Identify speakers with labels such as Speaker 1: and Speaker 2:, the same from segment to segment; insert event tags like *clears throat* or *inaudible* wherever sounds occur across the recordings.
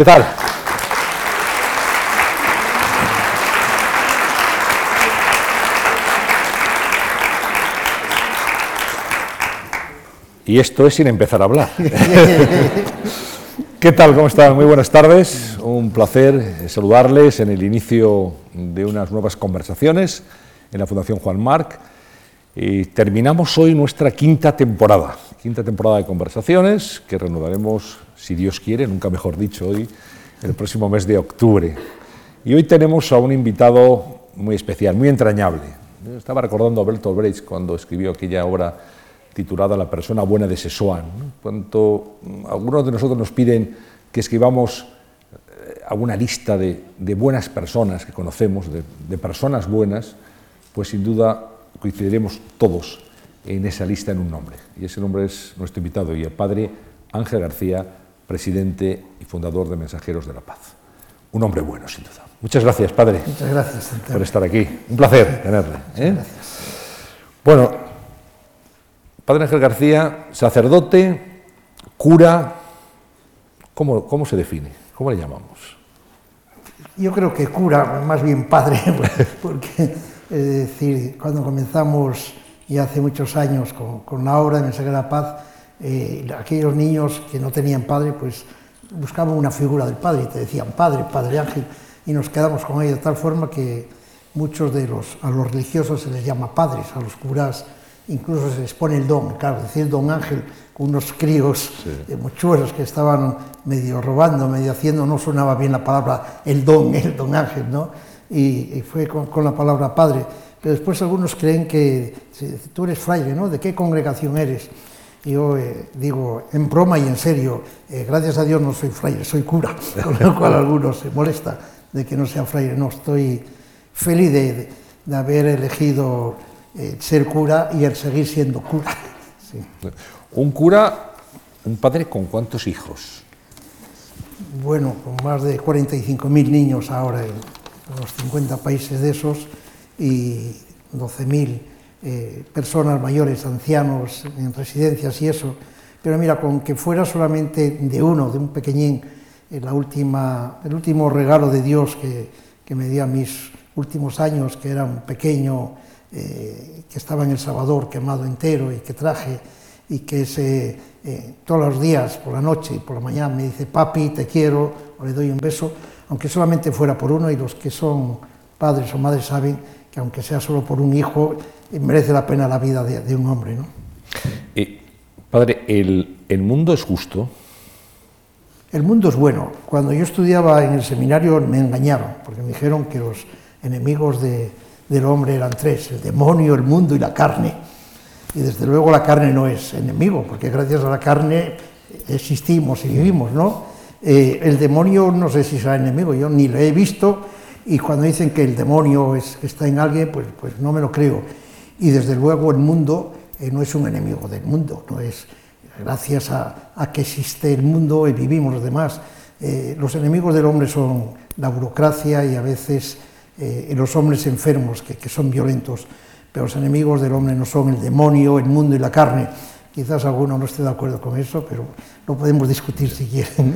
Speaker 1: ¿Qué tal? Y esto es sin empezar a hablar. *laughs* ¿Qué tal? ¿Cómo están? Muy buenas tardes. Un placer saludarles en el inicio de unas nuevas conversaciones en la Fundación Juan Marc. Y terminamos hoy nuestra quinta temporada, quinta temporada de conversaciones que reanudaremos, si Dios quiere, nunca mejor dicho, hoy, el próximo mes de octubre. Y hoy tenemos a un invitado muy especial, muy entrañable. Estaba recordando a Bertolt Brecht cuando escribió aquella obra titulada La persona buena de Sesoan. Cuando algunos de nosotros nos piden que escribamos eh, alguna lista de, buenas personas que conocemos, de, personas buenas, pues sin duda coincidiremos todos en esa lista en un nombre. Y ese nombre es nuestro invitado y el padre Ángel García, presidente y fundador de Mensajeros de la Paz. Un hombre bueno, sin duda. Muchas gracias, padre.
Speaker 2: Muchas gracias
Speaker 1: por estar aquí. Un placer tenerle. ¿eh? Bueno, Padre Ángel García, sacerdote, cura, ¿cómo, ¿cómo, se define? ¿Cómo le llamamos?
Speaker 2: Yo creo que cura, más bien padre, *laughs* porque es decir, cuando comenzamos ya hace muchos años con, con la obra de Mensaje de la Paz, eh, aquellos niños que no tenían padre, pues buscaban una figura del padre y te decían padre, padre Ángel, y nos quedamos con ellos de tal forma que muchos de los, a los religiosos se les llama padres, a los curas incluso se les pone el don, claro, decir don Ángel, con unos críos sí. mochuelos que estaban medio robando, medio haciendo, no sonaba bien la palabra el don, el don Ángel, ¿no? Y, fue con, la palabra padre. Pero después algunos creen que tú eres fraile, ¿no? ¿De qué congregación eres? Yo eh, digo, en broma y en serio, eh, gracias a Dios no soy fraile, soy cura, *laughs* con lo cual algunos se molesta de que no sea fraile. No, estoy feliz de, de haber elegido eh, ser cura y el seguir siendo cura. *laughs* Sí.
Speaker 1: Un cura, un padre con cuántos hijos?
Speaker 2: Bueno, con más de 45.000 niños ahora en los 50 países de esos y 12.000 eh, personas mayores, ancianos en residencias y eso. Pero mira, con que fuera solamente de uno, de un pequeñín, eh, la el último regalo de Dios que, que me dio a mis últimos años, que era un pequeño eh, que estaba en El Salvador quemado entero y que traje y que se, eh, todos los días, por la noche y por la mañana, me dice, papi, te quiero, o le doy un beso, aunque solamente fuera por uno, y los que son padres o madres saben que aunque sea solo por un hijo, eh, merece la pena la vida de, de un hombre. ¿no?
Speaker 1: Eh, padre, ¿el, ¿el mundo es justo?
Speaker 2: El mundo es bueno. Cuando yo estudiaba en el seminario me engañaron, porque me dijeron que los enemigos de, del hombre eran tres, el demonio, el mundo y la carne. Y desde luego la carne no es enemigo, porque gracias a la carne existimos y vivimos, ¿no? Eh, el demonio no sé si será enemigo, yo ni lo he visto, y cuando dicen que el demonio es, está en alguien, pues, pues no me lo creo. Y desde luego el mundo eh, no es un enemigo del mundo, no es gracias a, a que existe el mundo y vivimos los demás. Eh, los enemigos del hombre son la burocracia y a veces eh, los hombres enfermos, que, que, son violentos, pero los enemigos del hombre no son el demonio, el mundo y la carne. Quizás alguno no esté de acuerdo con eso, pero lo podemos discutir si quieren.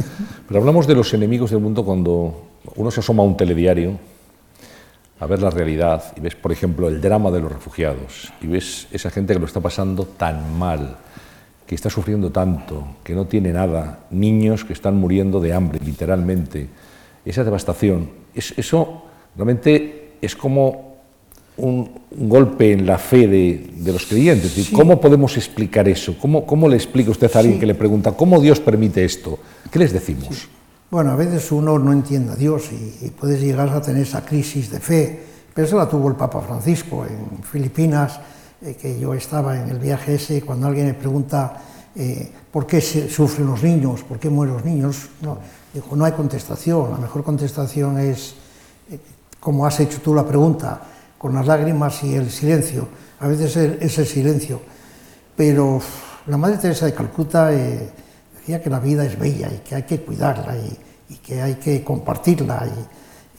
Speaker 1: Pero hablamos de los enemigos del mundo cuando uno se asoma a un telediario a ver la realidad y ves, por ejemplo, el drama de los refugiados y ves esa gente que lo está pasando tan mal, que está sufriendo tanto, que no tiene nada, niños que están muriendo de hambre, literalmente, esa devastación, es, eso Realmente es como un, un golpe en la fe de, de los creyentes. Sí. ¿Cómo podemos explicar eso? ¿Cómo, ¿Cómo, le explica usted a alguien sí. que le pregunta cómo Dios permite esto? ¿Qué les decimos? Sí.
Speaker 2: Bueno, a veces uno no entiende a Dios y, puedes llegar a tener esa crisis de fe, pero eso la tuvo el Papa Francisco en Filipinas, eh, que yo estaba en el viaje ese, cuando alguien me pregunta eh, por qué sufren los niños, por qué mueren los niños, no, dijo, no hay contestación, la mejor contestación es como has hecho tú la pregunta, con las lágrimas y el silencio. A veces es el silencio. Pero la Madre Teresa de Calcuta eh, decía que la vida es bella y que hay que cuidarla y, que hay que compartirla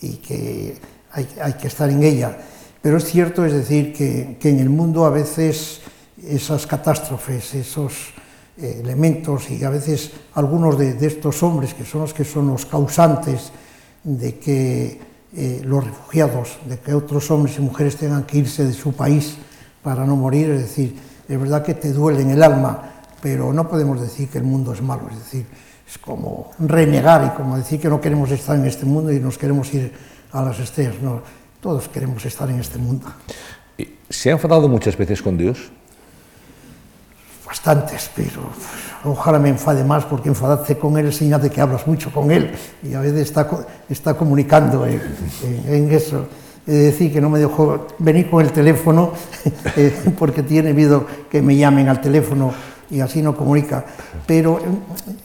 Speaker 2: y, que hay, que estar en ella. Pero es cierto, es decir, que, que, en el mundo a veces esas catástrofes, esos eh, elementos y a veces algunos de, de, estos hombres que son los que son los causantes de que eh, los refugiados, de que otros hombres y mujeres tengan que irse de su país para no morir, es decir, es verdad que te duele en el alma, pero no podemos decir que el mundo es malo, es decir, es como renegar y como decir que no queremos estar en este mundo y nos queremos ir a las estrellas, no, todos queremos estar en este mundo.
Speaker 1: ¿Se ha enfadado muchas veces con Dios?
Speaker 2: Bastantes, pero ojalá me enfade más porque enfadarse con Él es señal de que hablas mucho con Él y a veces está, está comunicando en, en, en eso. Es decir, que no me dejó venir con el teléfono *laughs* eh, porque tiene miedo que me llamen al teléfono y así no comunica. Pero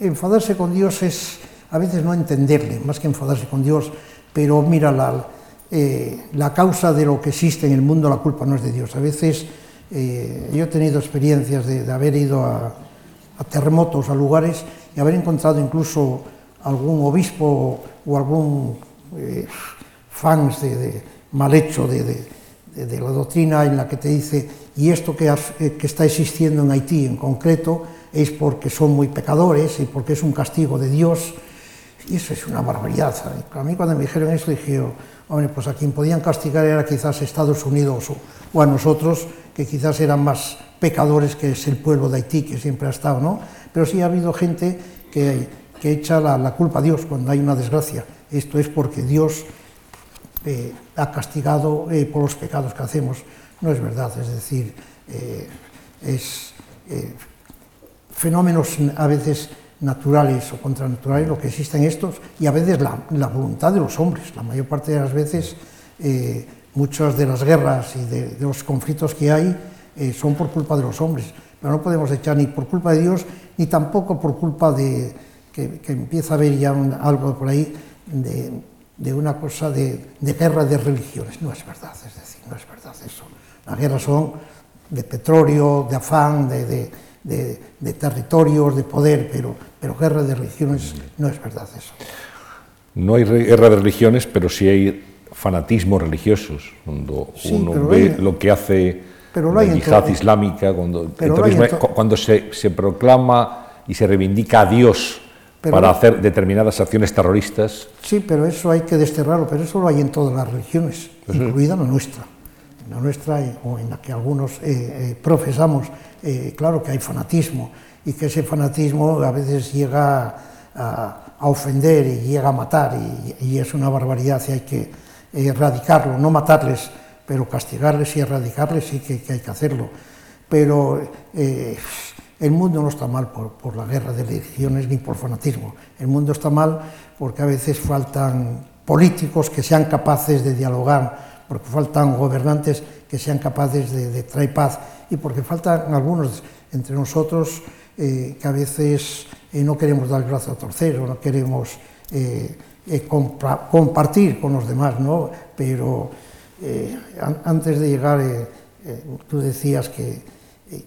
Speaker 2: enfadarse con Dios es a veces no entenderle, más que enfadarse con Dios, pero mira, la, eh, la causa de lo que existe en el mundo, la culpa no es de Dios. A veces eh, yo he tenido experiencias de, haber ido a, terremotos, a lugares, y haber encontrado incluso algún obispo o algún eh, fans de, mal hecho de, la doctrina en la que te dice, y esto eh, que está existiendo en Haití en concreto es porque son muy pecadores y porque es un castigo de Dios. Y eso es una barbaridad. ¿sabes? A mí cuando me dijeron eso dije, hombre, pues a quien podían castigar era quizás Estados Unidos o, a nosotros, que quizás eran más pecadores que es el pueblo de Haití, que siempre ha estado, ¿no? Pero sí ha habido gente que, echa la culpa a Dios cuando hay una desgracia. Esto es porque Dios eh, ha castigado eh, por los pecados que hacemos. No es verdad, es decir, eh, es fenómenos a veces naturales o contranaturales lo que existen estos y a veces la, voluntad de los hombres. La mayor parte de las veces muchas de las guerras y de, los conflictos que hay son por culpa de los hombres, pero no podemos echar ni por culpa de Dios ni tampoco por culpa de que, que empieza a haber ya algo por ahí de, de una cosa de, de, guerra de religiones. No es verdad, es decir, no es verdad eso. Las guerras son de petróleo, de afán, de, de, de territorios, de poder, pero, pero guerra de religiones no es verdad eso.
Speaker 1: No hay guerra de religiones, pero sí hay fanatismos religiosos, cuando sí, uno ve hay, lo que hace pero la yihad islámica, cuando, terrorismo, cuando se, se proclama y se reivindica a Dios pero, para hacer determinadas acciones terroristas.
Speaker 2: Sí, pero eso hay que desterrarlo, pero eso lo hay en todas las religiones, incluida la nuestra. En la nuestra, eh, o en la que algunos eh, eh, profesamos, eh, claro que hay fanatismo, y que ese fanatismo a veces llega a, a ofender y llega a matar, y, y, es una barbaridad y hay que erradicarlo, no matarles, pero castigarles y erradicarles sí que, que hay que hacerlo. Pero El mundo no está mal por, por la guerra de religiones ni por fanatismo. El mundo está mal porque a veces faltan políticos que sean capaces de dialogar, porque faltan gobernantes que sean capaces de, de traer paz y porque faltan algunos entre nosotros eh, que a veces eh, no queremos dar el brazo a torcer o no queremos eh, eh, compra, compartir con los demás, ¿no? Pero eh antes de llegar, eh, eh tú decías que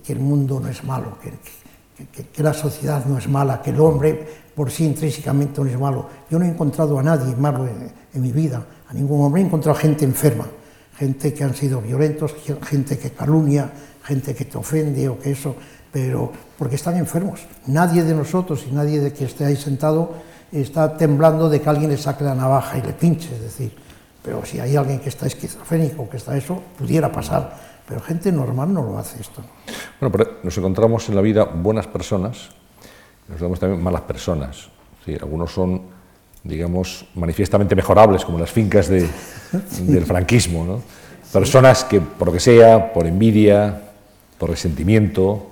Speaker 2: que el mundo no es malo, que, la sociedad no es mala, que el hombre por sí intrínsecamente no es malo. Yo no he encontrado a nadie malo en, en mi vida, a ningún hombre, he encontrado gente enferma, gente que han sido violentos, gente que calumnia, gente que te ofende o que eso, pero porque están enfermos. Nadie de nosotros y nadie de que esté ahí sentado está temblando de que alguien le saque la navaja y le pinche, es decir, pero si hay alguien que está esquizofrénico, que está eso, pudiera pasar pero gente normal no lo hace esto.
Speaker 1: Bueno, pero nos encontramos en la vida buenas personas, nos vemos también malas personas. Sí, algunos son, digamos, manifiestamente mejorables, como las fincas de, *laughs* sí. del franquismo. ¿no? Personas que, por lo que sea, por envidia, por resentimiento,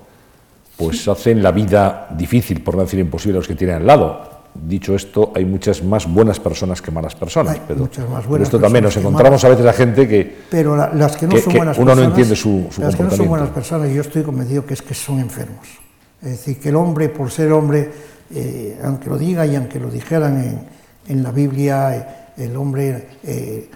Speaker 1: pues hacen la vida difícil, por no decir imposible, a los que tienen al lado. Dicho esto, hay muchas más buenas personas que malas personas,
Speaker 2: hay
Speaker 1: pero,
Speaker 2: muchas más
Speaker 1: pero esto también nos encontramos a veces a gente que,
Speaker 2: pero la, las que no
Speaker 1: que,
Speaker 2: son buenas
Speaker 1: uno
Speaker 2: personas,
Speaker 1: no entiende su, su
Speaker 2: las que no son buenas personas, yo estoy convencido que es que son enfermos. Es decir, que el hombre, por ser hombre, eh, aunque lo diga y aunque lo dijeran en, en la Biblia, eh, el hombre eh,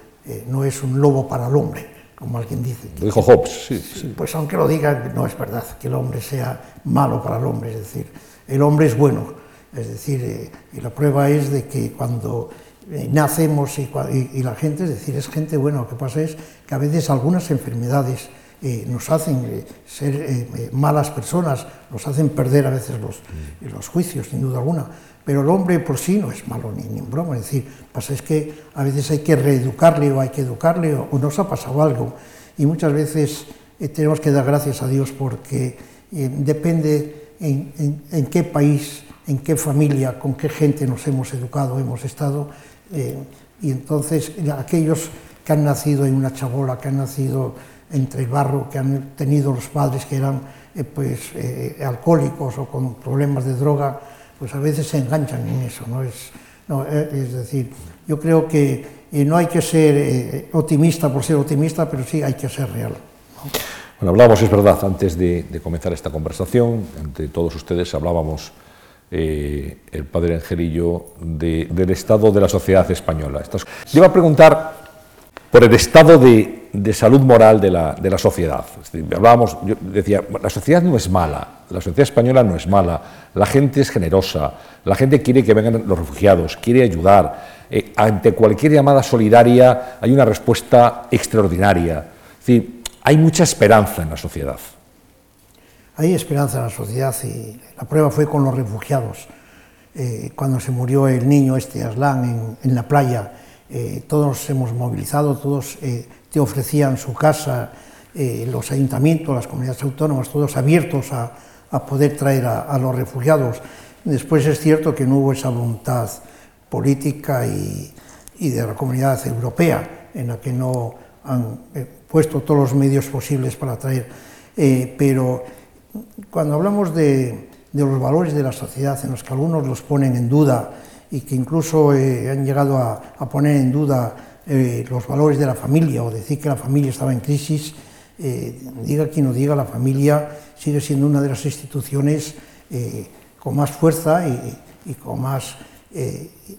Speaker 2: no es un lobo para el hombre, como alguien dice.
Speaker 1: Lo dijo Hobbes, sí, sí.
Speaker 2: Pues aunque lo diga, no es verdad que el hombre sea malo para el hombre, es decir, el hombre es bueno es decir, eh, y la prueba es de que cuando eh, nacemos y, y, y, la gente, es decir, es gente buena, lo que pasa es que a veces algunas enfermedades nos hacen ser malas personas, nos hacen perder a veces los, los juicios, sin duda alguna. Pero el hombre por sí no es malo ni, ni en broma. Es decir, pasa es que a veces hay que reeducarle o hay que educarle o, nos ha pasado algo. Y muchas veces tenemos que dar gracias a Dios porque depende en, en, qué país, en qué familia, con qué gente nos hemos educado, hemos estado. y entonces aquellos que han nacido en una chabola, que han nacido entre el barro, que han tenido los padres que eran eh, pues, eh, alcohólicos o con problemas de droga, pues a veces se enganchan en eso. ¿no? Es, eh, es decir, yo creo que no hay que ser optimista por ser optimista, pero sí hay que ser real.
Speaker 1: Bueno, hablábamos, es verdad, antes de, de comenzar esta conversación, entre todos ustedes hablábamos eh, el padre Angelillo de, del estado de la sociedad española. Estas, le iba a preguntar por el estado de, salud moral de la, sociedad. Hablábamos, yo decía, la sociedad no es mala, la sociedad española no es mala, la gente es generosa, la gente quiere que vengan los refugiados, quiere ayudar. Eh, ante cualquier llamada solidaria hay una respuesta extraordinaria. Es hay mucha esperanza en la sociedad.
Speaker 2: Hay esperanza en la sociedad y la prueba fue con los refugiados. Eh, cuando se murió el niño este Aslan en, la playa, eh, todos hemos movilizado, todos eh, te ofrecían su casa, los ayuntamientos, las comunidades autónomas, todos abiertos a, poder traer a, los refugiados. Después es cierto que no hubo esa voluntad política y, y de la comunidad europea, en la que no han puesto todos los medios posibles para traer. Pero cuando hablamos de, los valores de la sociedad, en los que algunos los ponen en duda, y que incluso eh, han llegado a, poner en duda eh, los valores de la familia o decir que la familia estaba en crisis, eh, diga quien lo diga, la familia sigue siendo una de las instituciones con más fuerza y, con más...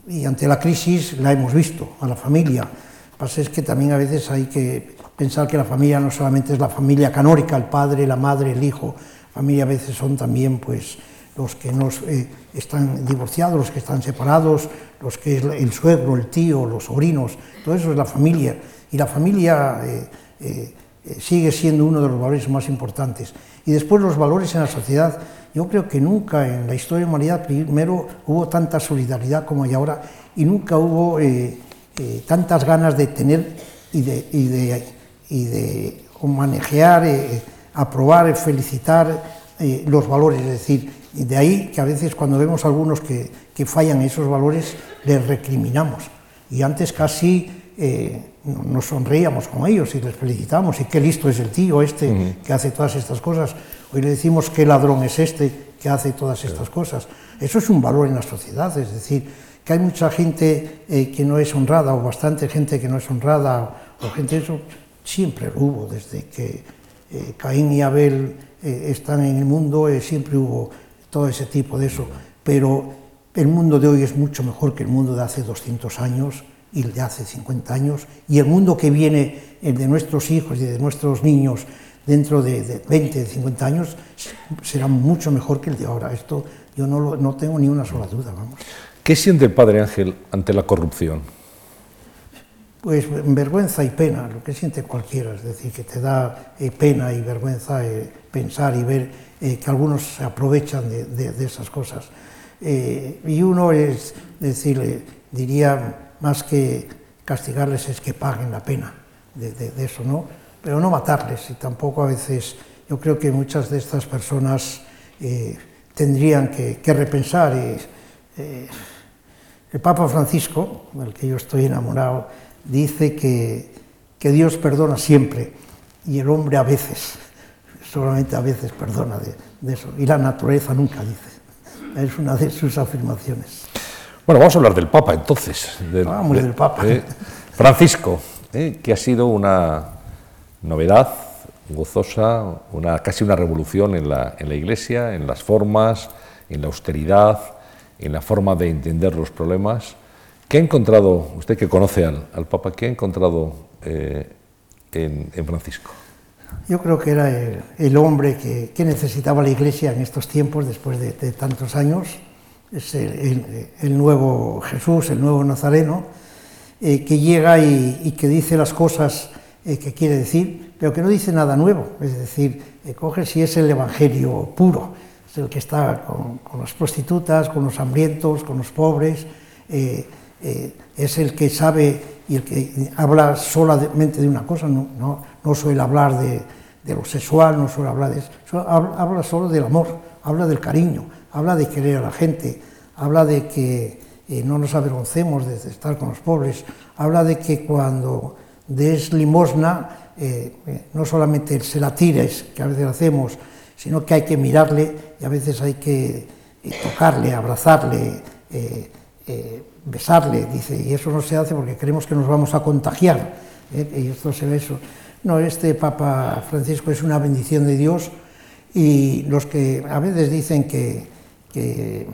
Speaker 2: Y ante la crisis la hemos visto, a la familia. Lo que pasa es que también a veces hay que pensar que la familia no solamente es la familia canórica, el padre, la madre, el hijo, familia a veces son también pues los que no eh, están divorciados, los que están separados, los que es el suegro, el tío, los sobrinos, todo eso es la familia. Y la familia eh, eh, sigue siendo uno de los valores más importantes. Y después los valores en la sociedad. Yo creo que nunca en la historia de la humanidad primero hubo tanta solidaridad como hay ahora y nunca hubo tantas ganas de tener y de, y de, y de manejar, aprobar, felicitar los valores. Es decir, de ahí que a veces cuando vemos a algunos que, que fallan esos valores, les recriminamos. Y antes casi eh, nos sonreíamos con ellos y les felicitamos, y qué listo es el tío este uh -huh. que hace todas estas cosas. Hoy le decimos qué ladrón es este que hace todas estas cosas. Eso es un valor en la sociedad, es decir, que hay mucha gente eh, que no es honrada, o bastante gente que no es honrada, o gente eso, siempre lo hubo, desde que eh, Caín y Abel eh, están en el mundo, eh, siempre hubo todo ese tipo de eso, pero el mundo de hoy es mucho mejor que el mundo de hace 200 años y el de hace 50 años, y el mundo que viene, el de nuestros hijos y de nuestros niños, dentro de, de 20, de 50 años, será mucho mejor que el de ahora. Esto yo no, lo, no tengo ni una sola duda, vamos.
Speaker 1: ¿Qué siente el Padre Ángel ante la corrupción?
Speaker 2: Pues vergüenza y pena, lo que siente cualquiera, es decir, que te da eh, pena y vergüenza eh, pensar y ver eh, que algunos se aprovechan de, de, de esas cosas. Eh, y uno es decirle, diría, más que castigarles es que paguen la pena de, de, eso, ¿no? Pero no matarles y tampoco a veces, yo creo que muchas de estas personas eh, tendrían que, que repensar. Eh, el Papa Francisco, del que yo estoy enamorado, dice que, que Dios perdona siempre y el hombre a veces, *laughs* solamente a veces perdona de, de eso, y la naturaleza nunca dice. Es una de sus afirmaciones.
Speaker 1: Bueno, vamos a hablar del Papa entonces.
Speaker 2: Del, vamos de, del Papa.
Speaker 1: Eh, Francisco, eh, que ha sido una novedad gozosa, una, casi una revolución en la, en la Iglesia, en las formas, en la austeridad, en la forma de entender los problemas. ¿Qué ha encontrado, usted que conoce al, al Papa, qué ha encontrado eh, en, Francisco?
Speaker 2: Yo creo que era el, el hombre que, que, necesitaba la Iglesia en estos tiempos, después de, tantos años. Es el, nuevo Jesús, el nuevo Nazareno, eh, que llega y, que dice las cosas eh, que quiere decir, pero que no dice nada nuevo, es decir, coge si es el Evangelio puro, es el que está con, las prostitutas, con los hambrientos, con los pobres, eh, es el que sabe y el que habla solamente de una cosa, no, no, no suele hablar de, de, lo sexual, no suele hablar de eso, habla solo del amor, habla del cariño, habla de querer a la gente, habla de que no nos avergoncemos de estar con los pobres, habla de que cuando des limosna, eh, eh, no solamente se la tires, que a veces hacemos, sino que hay que mirarle y a veces hay que eh, tocarle, abrazarle, besarle, dice, y eso no se hace porque creemos que nos vamos a contagiar, y esto se ve eso. No, este Papa Francisco es una bendición de Dios y los que a veces dicen que, que,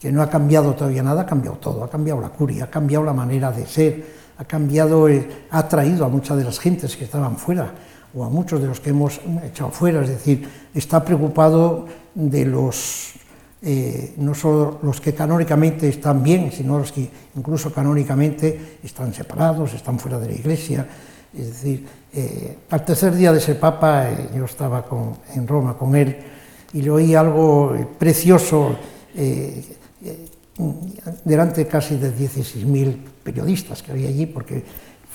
Speaker 2: que no ha cambiado todavía nada, ha cambiado todo, ha cambiado la curia, ha cambiado la manera de ser, ha cambiado, ha atraído a muchas de las gentes que estaban fuera o a muchos de los que hemos echado fuera, es decir, está preocupado de los, eh, no solo los que canónicamente están bien, sino los que incluso canónicamente están separados, están fuera de la iglesia. Es decir, eh, al tercer día de ser papa, eh, yo estaba en Roma con él y le oí algo precioso delante casi de 16.000 periodistas que había allí, porque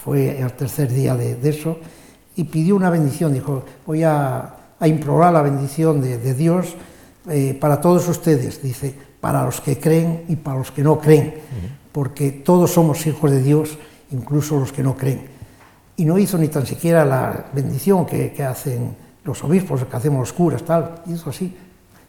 Speaker 2: fue el tercer día de, eso, y pidió una bendición, dijo, voy a, implorar la bendición de, Dios eh, para todos ustedes, dice, para los que creen y para los que no creen, porque todos somos hijos de Dios, incluso los que no creen. Y no hizo ni tan siquiera la bendición que, que hacen los obispos, que hacemos los curas, tal, hizo así,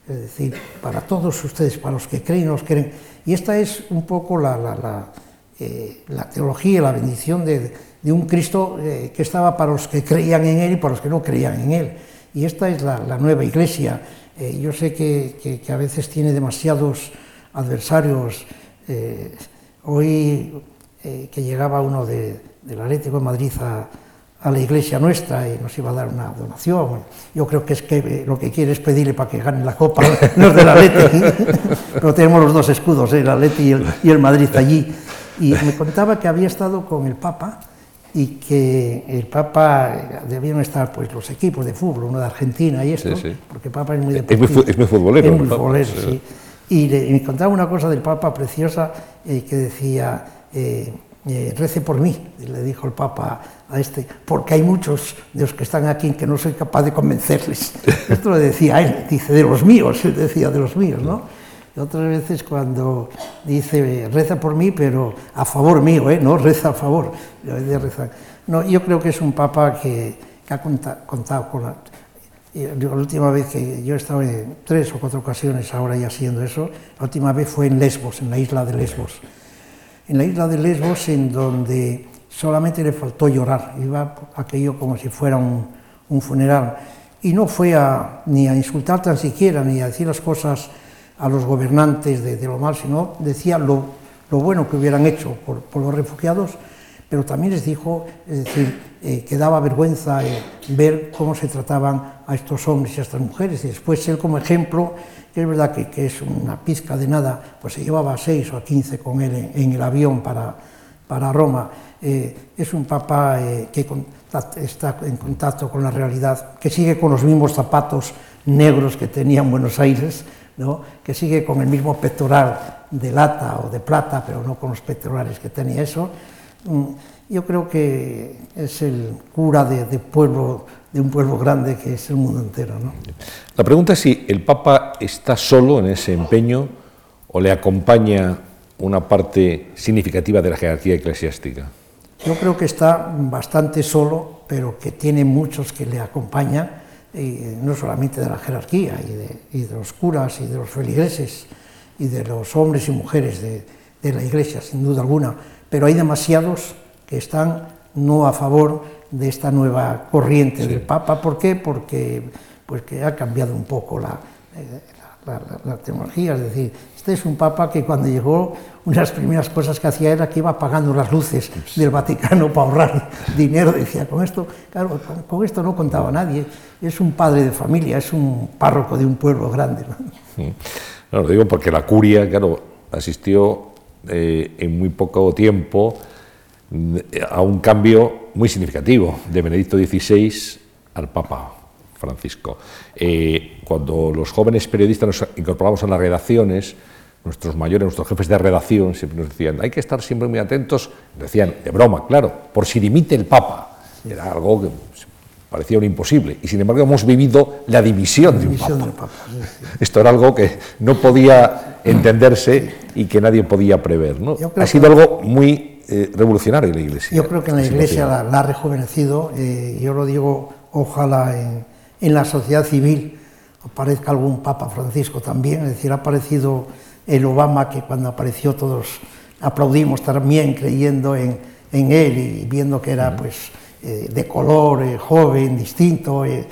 Speaker 2: es decir, para todos ustedes, para los que creen y los creen. Y esta es un poco la, la, eh, teología, la bendición de, un Cristo eh, que estaba para los que creían en Él y para los que no creían en Él. Y esta es la, nueva iglesia. Eh, yo sé que, a veces tiene demasiados adversarios. hoy que llegaba uno de, del Atlético de Madrid a, la iglesia nuestra y nos iba a dar una donación. Yo creo que es que lo que quiere es pedirle para que gane la copa, no es del Atleti, pero tenemos los dos escudos, ¿eh? el Atleti y el, y el Madrid allí. Y me contaba que había estado con el Papa y que el Papa debían estar pues los equipos de fútbol, uno de Argentina y esto, porque el Papa es muy deportivo.
Speaker 1: Es muy, es muy futbolero.
Speaker 2: Es muy futbolero, sí. Y, me contaba una cosa del Papa preciosa eh, que decía, eh, eh, rece por mí, le dijo el Papa a este, porque hay muchos de los que están aquí que no soy capaz de convencerles. *laughs* Esto lo decía él, dice, de los míos, él *laughs* decía, de los míos, ¿no? Otras veces cuando dice, reza por mí, pero a favor mío, ¿eh? no reza a favor. No, yo creo que es un papa que, ha contado con la... Última vez que yo he estado en tres o cuatro ocasiones ahora ya haciendo eso, la última vez fue en Lesbos, en la isla de Lesbos. En la isla de Lesbos, en donde solamente le faltó llorar, iba aquello como si fuera un, funeral. Y no fue ni a insultar tan siquiera, ni a decir las cosas a los gobernantes de, lo mal, sino decía lo, lo, bueno que hubieran hecho por, los refugiados, pero también les dijo, es decir, eh, que daba vergüenza eh, ver cómo se trataban a estos hombres y a estas mujeres. Y después él como ejemplo, que es verdad que, que es una pizca de nada, pues se llevaba a seis o a quince con él en, el avión para, para Roma eh, es un papá eh, que está en contacto con la realidad, que sigue con los mismos zapatos negros que tenía en Buenos Aires, que sigue con el mismo pectoral de lata o de plata, pero no con los pectorales que tenía eso. Mm, yo creo que es el cura de, pueblo, de un pueblo grande que es el mundo entero.
Speaker 1: La pregunta es si el Papa está solo en ese empeño o le acompaña una parte significativa de la jerarquía eclesiástica.
Speaker 2: Yo creo que está bastante solo, pero que tiene muchos que le acompañan, no solamente de la jerarquía, y de, los curas, y de los feligreses, y de los hombres y mujeres de, la iglesia, sin duda alguna, pero hay demasiados que están no a favor de esta nueva corriente del Papa. ¿Por qué? Porque pues que ha cambiado un poco la, eh, la, tecnología, es decir, este es un papa que cuando llegó, una de las primeras cosas que hacía era que iba apagando las luces del Vaticano para ahorrar *laughs* dinero. Decía, con esto, claro, con, esto no contaba nadie. Es un padre de familia, es un párroco de un pueblo grande.
Speaker 1: ¿no? lo digo porque la curia, claro, asistió eh, en muy poco tiempo a un cambio muy significativo de Benedicto XVI al Papa Francisco. Eh, cuando los jóvenes periodistas nos incorporamos a las redacciones, nuestros mayores, nuestros jefes de redacción siempre nos decían, hay que estar siempre muy atentos, decían, de broma, claro, por si dimite el Papa. Era algo que parecía un imposible. Y sin embargo hemos vivido la división, de un Papa. Esto era algo que no podía entenderse y que nadie podía prever. ¿no? Ha sido algo muy eh, revolucionario en la Iglesia.
Speaker 2: Yo creo que en la Iglesia la, ha rejuvenecido. Eh, yo lo digo, ojalá en, en la sociedad civil aparezca algún Papa Francisco también. Es decir, ha aparecido el Obama que cuando apareció todos aplaudimos también creyendo en, en él y viendo que era pues eh, de color, eh, joven, distinto, eh,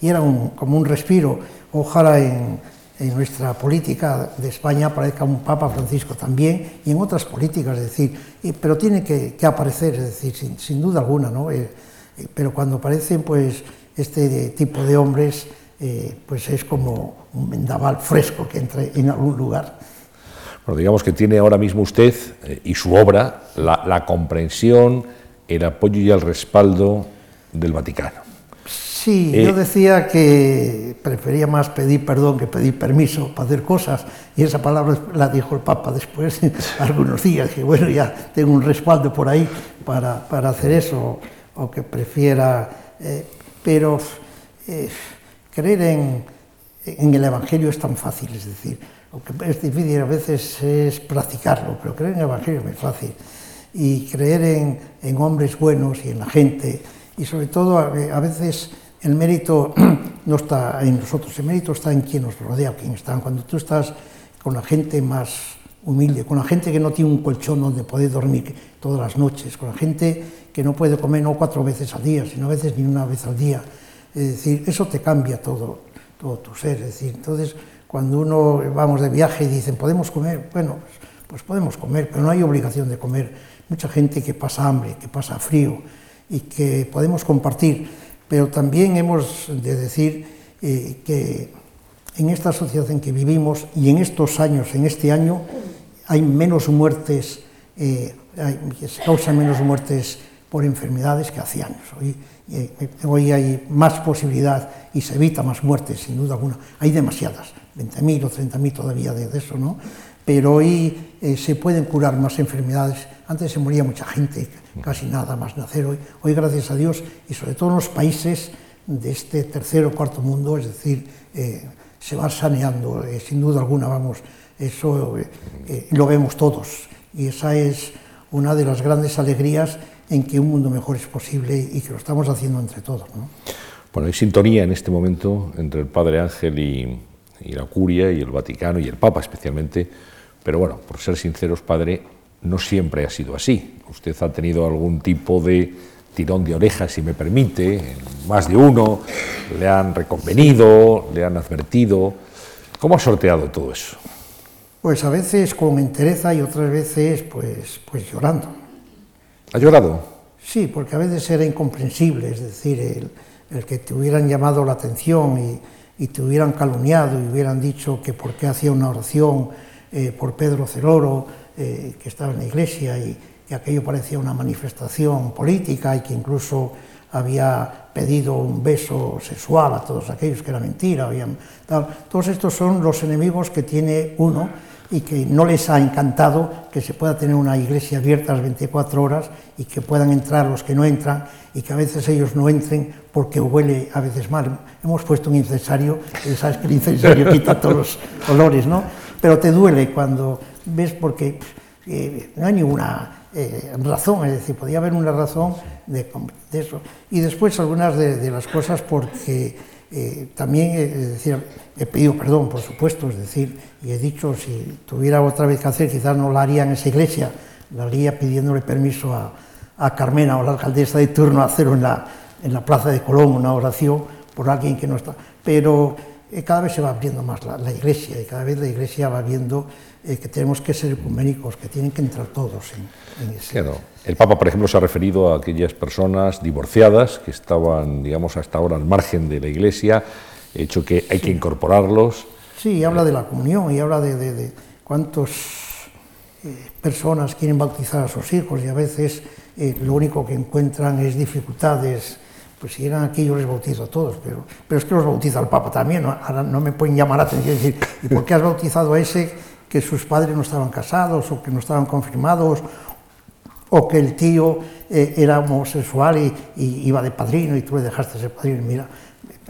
Speaker 2: y era un, como un respiro. Ojalá en, en, nuestra política de España aparezca un Papa Francisco también y en otras políticas, es decir, pero tiene que, que, aparecer, es decir, sin, sin duda alguna, ¿no? pero cuando aparecen pues este tipo de hombres, pues es como un vendaval fresco que entre en algún lugar.
Speaker 1: Bueno, digamos que tiene ahora mismo usted eh, y su obra la, la, comprensión, el apoyo y el respaldo del Vaticano.
Speaker 2: Sí, eh, yo decía que prefería más pedir perdón que pedir permiso para hacer cosas, y esa palabra la dijo el Papa después, *laughs* algunos días, que bueno, ya tengo un respaldo por ahí para, para hacer eso, o que prefiera, eh, pero eh, creer en el Evangelio es tan fácil, es decir, lo que es difícil a veces es practicarlo, pero creer en el Evangelio es muy fácil. Y creer en, hombres buenos y en la gente, y sobre todo a, a, veces el mérito *clears throat* no está en nosotros, el mérito está en quien nos rodea, quien está. Cuando tú estás con la gente más humilde, con la gente que no tiene un colchón donde poder dormir todas las noches, con la gente que no puede comer no cuatro veces al día, sino a veces ni una vez al día. Es decir, eso te cambia todo todo tu ser. Es decir, entonces, cuando uno vamos de viaje y dicen, ¿podemos comer? Bueno, pues, pues, podemos comer, pero no hay obligación de comer. Mucha gente que pasa hambre, que pasa frío y que podemos compartir, pero también hemos de decir eh, que en esta sociedad en que vivimos y en estos años, en este año, hay menos muertes, eh, hay, se causan menos muertes por enfermedades que hace años. Hoy, hoy hay más posibilidad y se evita más muertes, sin duda alguna. Hay demasiadas, 20.000 o 30.000 todavía de, eso, ¿no? Pero hoy eh, se pueden curar más enfermedades. Antes se moría mucha gente, casi nada más nacer. Hoy, hoy, gracias a Dios, y sobre todo en los países de este tercer o cuarto mundo, es decir, eh, se va saneando, eh, sin duda alguna, vamos, eso eh, eh, lo vemos todos. Y esa es una de las grandes alegrías en que un mundo mejor es posible y que lo estamos haciendo entre todos. ¿no?
Speaker 1: Bueno, hay sintonía en este momento entre el Padre Ángel y, y, la Curia y el Vaticano y el Papa especialmente, pero bueno, por ser sinceros, Padre, no siempre ha sido así. Usted ha tenido algún tipo de tirón de orejas, si me permite, más de uno, le han reconvenido, le han advertido. ¿Cómo ha sorteado todo eso?
Speaker 2: Pues a veces con entereza y otras veces pues, pues llorando.
Speaker 1: ¿Ha llorado?
Speaker 2: Sí, porque a veces era incomprensible, es decir, el, que te hubieran llamado la atención y, te hubieran calumniado y hubieran dicho que por qué hacía una oración eh, por Pedro Celoro, eh, que estaba en la iglesia y que aquello parecía una manifestación política y que incluso había pedido un beso sexual a todos aquellos que era mentira. Habían. Todos estos son los enemigos que tiene uno y que no les ha encantado que se pueda tener una iglesia abierta las 24 horas y que puedan entrar los que no entran y que a veces ellos no entren porque huele a veces mal. Hemos puesto un incensario, y sabes que el incensario *laughs* quita todos los olores, ¿no? Pero te duele cuando ves porque eh, no hay ninguna eh, razón, es decir, podía haber una razón de, de eso. Y después algunas de, de las cosas porque eh, también es decir, he pedido perdón, por supuesto, es decir, y he dicho, si tuviera otra vez que hacer, quizás no la haría en esa iglesia, la haría pidiéndole permiso a, a Carmena o la alcaldesa de turno a hacerlo en la, en la Plaza de Colón, una oración por alguien que no está. Pero eh, cada vez se va abriendo más la, la, iglesia y cada vez la iglesia va viendo eh, que tenemos que ser ecuménicos, que tienen que entrar todos en, en ese.
Speaker 1: Claro. El Papa, por ejemplo, se ha referido a aquellas personas divorciadas que estaban, digamos, hasta ahora al margen de la iglesia, hecho que hay sí. que incorporarlos.
Speaker 2: Sí, y habla de la comunión y habla de, de, de cuántos personas quieren bautizar a sus hijos y a veces lo único que encuentran es dificultades pues si eran aquí yo les bautizo a todos, pero, pero es que los bautiza el Papa también, ¿no? ahora no me pueden llamar la atención y decir, ¿y por qué has bautizado a ese que sus padres no estaban casados o que no estaban confirmados o que el tío eh, era homosexual y, iba de padrino y tú le dejaste ser padrino y mira,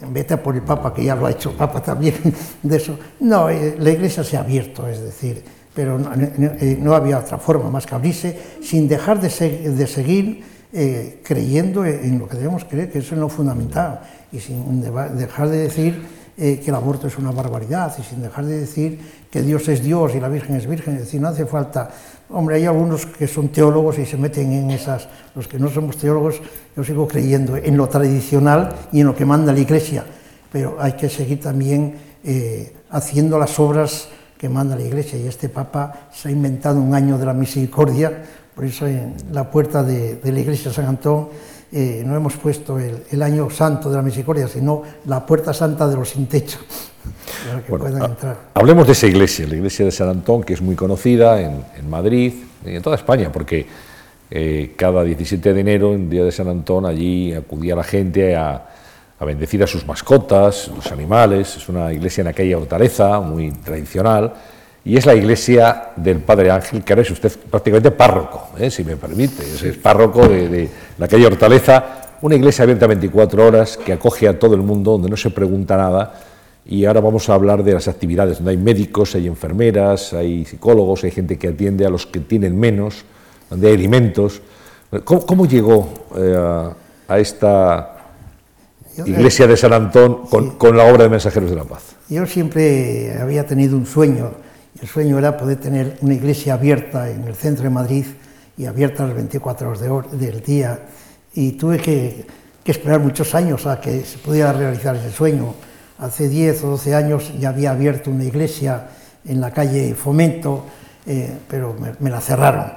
Speaker 2: vete a por el Papa que ya lo ha hecho el Papa también *laughs* de eso. No, eh, la iglesia se ha abierto, es decir, pero no, eh, había otra forma más que abrirse sin dejar de, seguir eh, creyendo en lo que debemos creer, que eso es lo fundamental, y sin dejar de decir que el aborto es una barbaridad, y sin dejar de decir que Dios es Dios y la Virgen es Virgen, es decir, no hace falta... Hombre, hay algunos que son teólogos y se meten en esas... Los que no somos teólogos, yo sigo creyendo en lo tradicional y en lo que manda la Iglesia, pero hay que seguir también eh, haciendo las obras que manda la Iglesia, y este Papa se ha inventado un año de la misericordia, por eso en la puerta de, la iglesia de San Antón eh, no hemos puesto el, año santo de la misericordia, sino la puerta santa de los sin techo,
Speaker 1: Hablemos de esa iglesia, la iglesia de San Antón, que es muy conocida en, Madrid y en toda España, porque eh, cada 17 de enero, en día de San Antón, allí acudía la gente a, a bendecir a sus mascotas, los animales. Es una iglesia en aquella hortaleza, muy tradicional y es la iglesia del Padre Ángel, que ahora es usted prácticamente párroco, ¿eh? si me permite, es, párroco de, la calle Hortaleza, una iglesia abierta 24 horas que acoge a todo el mundo, donde no se pregunta nada, y ahora vamos a hablar de las actividades, donde hay médicos, hay enfermeras, hay psicólogos, hay gente que atiende a los que tienen menos, donde hay alimentos. ¿Cómo, llegó eh, a, esta iglesia de San Antón con, con la obra de Mensajeros de la Paz?
Speaker 2: Yo siempre había tenido un sueño el sueño era poder tener una iglesia abierta en el centro de Madrid y abierta las 24 horas del día. Y tuve que, esperar muchos años a que se pudiera realizar ese sueño. Hace 10 o 12 años ya había abierto una iglesia en la calle Fomento, eh, pero me, la cerraron.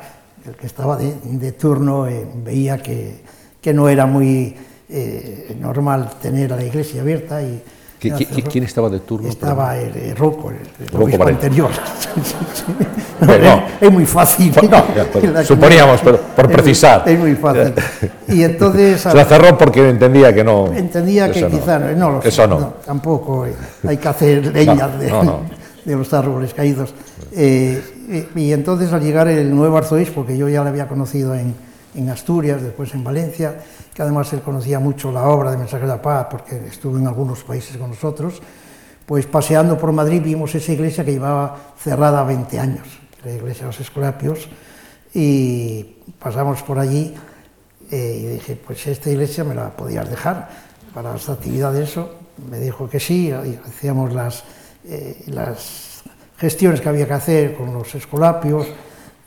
Speaker 2: El que estaba de, turno eh, veía que, que, no era muy eh, normal tener la iglesia abierta y
Speaker 1: ¿Quién estaba de turno?
Speaker 2: Estaba el, el Rocco, el, anterior. *laughs* es, muy fácil. *laughs*
Speaker 1: suponíamos, pero por precisar.
Speaker 2: Es muy fácil. Y entonces... *laughs*
Speaker 1: Se la cerró porque entendía que no...
Speaker 2: Entendía que quizá no, lo
Speaker 1: Eso no.
Speaker 2: Tampoco eh, hay que hacer leña de, los árboles caídos. Eh, y, entonces al llegar el nuevo arzobispo, que yo ya le había conocido en, en Asturias, después en Valencia, que además él conocía mucho la obra de Mensaje de la Paz porque estuvo en algunos países con nosotros, pues paseando por Madrid vimos esa iglesia que llevaba cerrada 20 años, la iglesia de los Escolapios, y pasamos por allí eh, y dije, pues esta iglesia me la podías dejar para las actividades, eso, me dijo que sí, y hacíamos las, eh, las gestiones que había que hacer con los Escolapios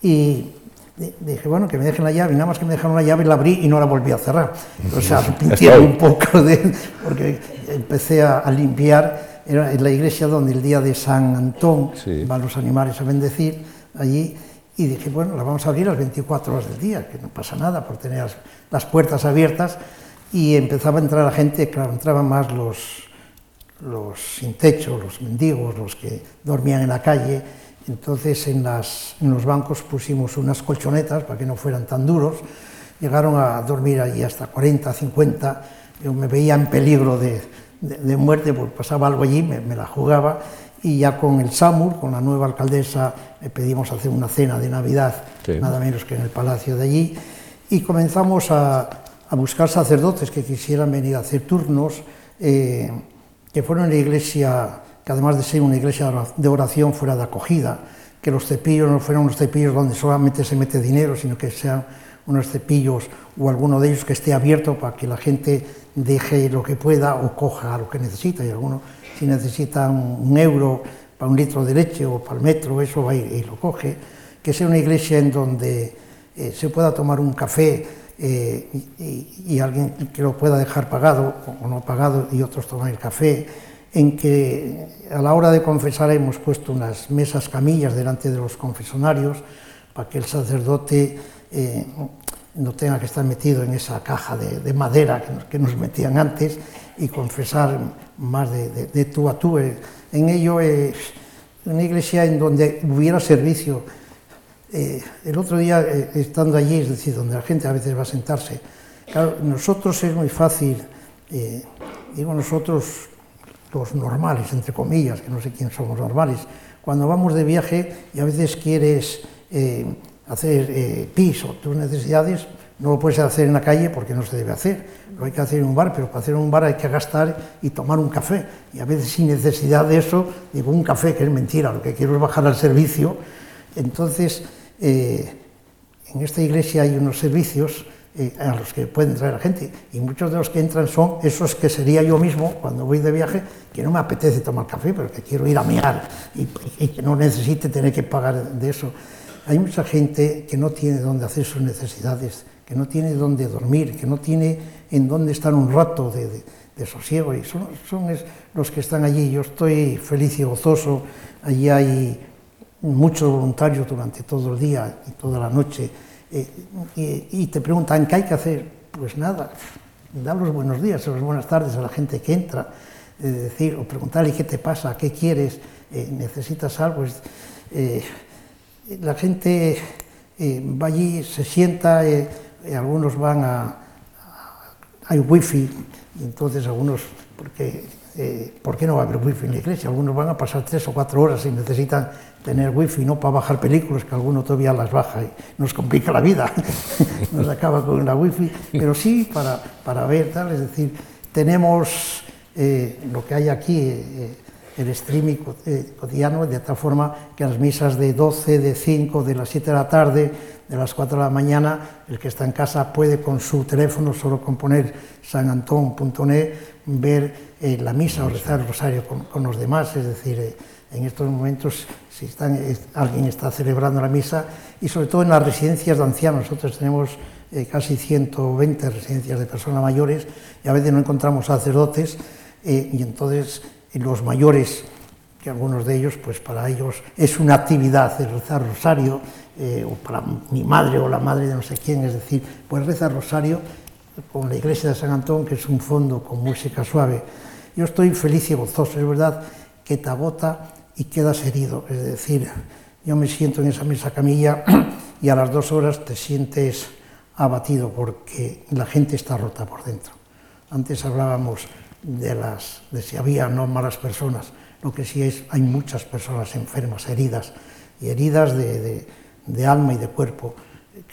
Speaker 2: y dije, bueno, que me dejen la llave, y nada más que me dejaron la llave la abrí y no la volví a cerrar. O sea, *laughs* arrepintieron un poco de, porque empecé a, limpiar, era en la iglesia donde el día de San Antón van los animales a bendecir, allí, y dije, bueno, la vamos a abrir las 24 horas del día, que no pasa nada por tener las, puertas abiertas, y empezaba a entrar la gente, claro, entraban más los, los sin techo, los mendigos, los que dormían en la calle, entonces en, los bancos pusimos unas colchonetas para que no fueran tan duros. Llegaron a dormir allí hasta 40, 50. Yo me veía en peligro de, muerte porque pasaba algo allí, me, la jugaba. Y ya con el SAMUR, con la nueva alcaldesa, le pedimos hacer una cena de Navidad, nada menos que en el palacio de allí. Y comenzamos a, buscar sacerdotes que quisieran venir a hacer turnos, eh, que fueron en la iglesia que además de ser una iglesia de oración fuera de acogida, que los cepillos no fueran unos cepillos donde solamente se mete dinero, sino que sean unos cepillos o alguno de ellos que esté abierto para que la gente deje lo que pueda o coja lo que necesita. Y alguno, si necesita un, euro para un litro de leche o para el metro, eso va y, lo coge. Que sea una iglesia en donde eh, se pueda tomar un café eh, y, y, alguien que lo pueda dejar pagado o no pagado y otros toman el café en que a la hora de confesar hemos puesto unas mesas camillas delante de los confesonarios para que el sacerdote eh, no tenga que estar metido en esa caja de, madera que nos, metían antes y confesar más de, tú a tú. Eh, en ello es una iglesia en donde hubiera servicio. eh, el otro día, eh, estando allí, es decir, donde la gente a veces va a sentarse, claro, nosotros es muy fácil, eh, digo nosotros los normales, entre comillas, que no sé quién somos normales, cuando vamos de viaje y a veces quieres hacer pis o tus necesidades, no lo puedes hacer en la calle porque no se debe hacer, lo hay que hacer en un bar, pero para hacer un bar hay que gastar y tomar un café. Y a veces sin necesidad de eso, digo un café, que es mentira, lo que quiero es bajar al servicio. Entonces, eh, en esta iglesia hay unos servicios eh, a los que pueden traer la gente y muchos de los que entran son esos que sería yo mismo cuando voy de viaje, que no me apetece tomar café, pero que quiero ir a mear y, y que no necesite tener que pagar de eso. Hay mucha gente que no tiene dónde hacer sus necesidades que no tiene dónde dormir, que no tiene en dónde estar un rato de, sosiego, y son, los que están allí. Yo estoy feliz y gozoso, allí hay muchos voluntarios durante todo el día y toda la noche, eh, y, te preguntan, ¿qué hay que hacer? Pues nada, dar los buenos días o las buenas tardes a la gente que entra, decir, o preguntarle qué te pasa, qué quieres, eh, necesitas algo. Eh, la gente va allí, se sienta, algunos van a, hay wifi, entonces algunos, porque, eh, ¿por qué no va a haber wifi en la iglesia? Algunos van a pasar tres o cuatro horas y necesitan tener wifi, no para bajar películas, que alguno todavía las baja y nos complica la vida, *laughs* nos acaba con la wifi, pero sí para, para ver, tal, es decir, tenemos eh, lo que hay aquí, eh, el streaming cotidiano, de tal forma que las misas de 12, de 5, de las 7 de la tarde, de las 4 de la mañana, el que está en casa puede con su teléfono, solo con poner sanantón.net, ver eh, la misa o rezar el rosario con, los demás, es decir, eh, en estos momentos si están, alguien está celebrando la misa y sobre todo en las residencias de ancianos, nosotros tenemos eh, casi 120 residencias de personas mayores y a veces no encontramos sacerdotes y entonces los mayores que algunos de ellos, pues para ellos es una actividad el rezar rosario, eh, o para mi madre o la madre de no sé quién, es decir, pues reza rosario con la iglesia de San Antón, que es un fondo con música suave. Yo estoy feliz y gozoso, es verdad que te agota y quedas herido, es decir, yo me siento en esa mesa camilla *clears throat* y a las dos horas te sientes abatido porque la gente está rota por dentro. Antes hablábamos de, las, de si había no malas personas, lo que sí es, hay muchas personas enfermas, heridas, y heridas de de alma y de cuerpo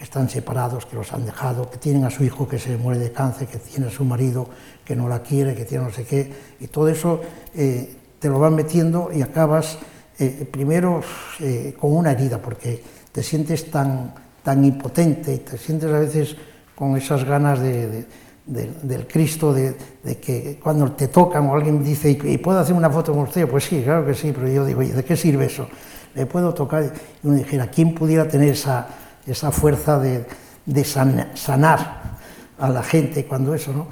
Speaker 2: están separados, que los han dejado, que tienen a su hijo que se muere de cáncer, que tiene a su marido que no la quiere, que tiene no sé qué, y todo eso eh, te lo van metiendo y acabas eh, primero eh, con una herida, porque te sientes tan, tan impotente y te sientes a veces con esas ganas de, del Cristo, de, que cuando te tocan o alguien dice, ¿y puedo hacer una foto con usted? Pues sí, claro que sí, pero yo digo, ¿y de qué sirve eso? le puedo tocar, y uno dijera, ¿quién pudiera tener esa, esa fuerza de, de sanar a la gente cuando eso, ¿no?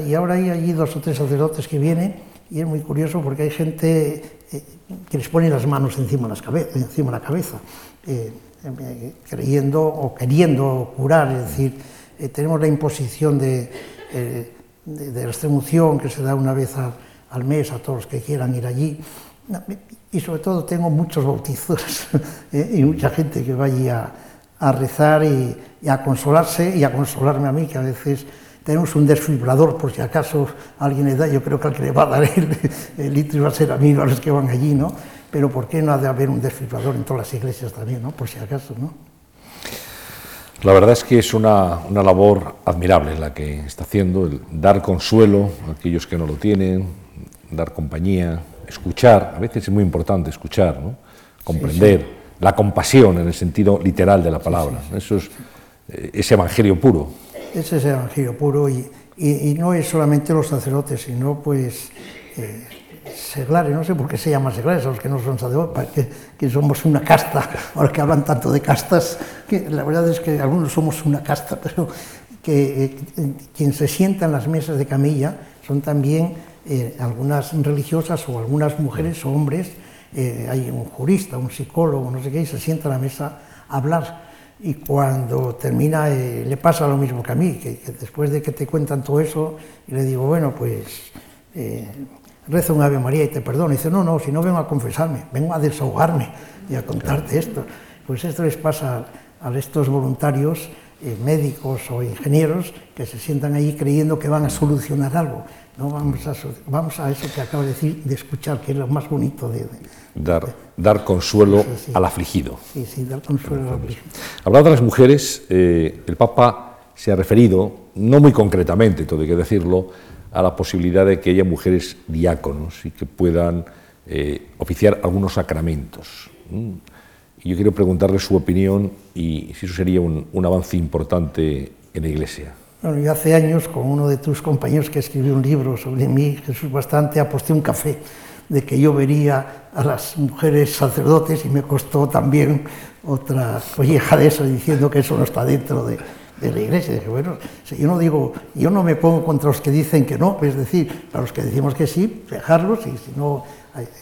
Speaker 2: Y ahora hay allí dos o tres sacerdotes que vienen y es muy curioso porque hay gente eh, que les pone las manos encima, las encima de la cabeza, eh, eh, creyendo o queriendo curar, es decir, tenemos la imposición de, de, de, la extremoción que se da una vez al mes a todos los que quieran ir allí y sobre todo tengo muchos bautizos *laughs* y mucha gente que vaya a, rezar y, a consolarse y a consolarme a mí, que a veces tenemos un desfibrador por si acaso alguien le da, yo creo que al que le va a dar el, el litro va a ser a mí, no a los que van allí, ¿no? Pero ¿por qué no ha de haber un desfibrador en todas las iglesias también, ¿no? Por si acaso, ¿no?
Speaker 1: La verdad es que es una, una labor admirable la que está haciendo, el dar consuelo a aquellos que no lo tienen, dar compañía, escuchar, a veces es muy importante escuchar, ¿no? comprender, la compasión en el sentido literal de la palabra. Eso es, eh, evangelio puro.
Speaker 2: Ese es evangelio puro y, y, no es solamente los sacerdotes, sino pues eh, seglares, no sé por qué se llama seglares a los que no son sacerdotes, que, que somos una casta, *laughs* a los que hablan tanto de castas, que la verdad es que algunos somos una casta, *laughs* pero que eh, quien se sienta en las mesas de camilla son también eh, algunas religiosas o algunas mujeres o hombres, eh, hay un jurista, un psicólogo, no sé qué, y se sienta a la mesa a hablar. Y cuando termina, eh, le pasa lo mismo que a mí, que, después de que te cuentan todo eso, y le digo, bueno, pues reza un Ave María y te perdono. Y dice, no, no, si no vengo a confesarme, vengo a desahogarme y a contarte esto. Pues esto les pasa a estos voluntarios eh, médicos o ingenieros que se sientan ahí creyendo que van a solucionar algo. No vamos a, vamos a eso que acabo de decir, de escuchar, que es lo más bonito de...
Speaker 1: dar, dar consuelo al afligido.
Speaker 2: Sí, sí, dar consuelo al afligido.
Speaker 1: Hablando de las mujeres, eh, el Papa se ha referido, no muy concretamente, todo hay que decirlo, a la posibilidad de que haya mujeres diáconos y que puedan eh, oficiar algunos sacramentos. Y yo quiero preguntarle su opinión y si eso sería un, un avance importante en la Iglesia.
Speaker 2: Bueno, yo hace años, con uno de tus compañeros que escribió un libro sobre mí, Jesús Bastante, aposté un café de que yo vería a las mujeres sacerdotes y me costó también otra colleja de eso diciendo que eso no está dentro de, de la iglesia. dije, bueno, si yo no digo, yo no me pongo contra los que dicen que no, es decir, para los que decimos que sí, dejarlos y si no,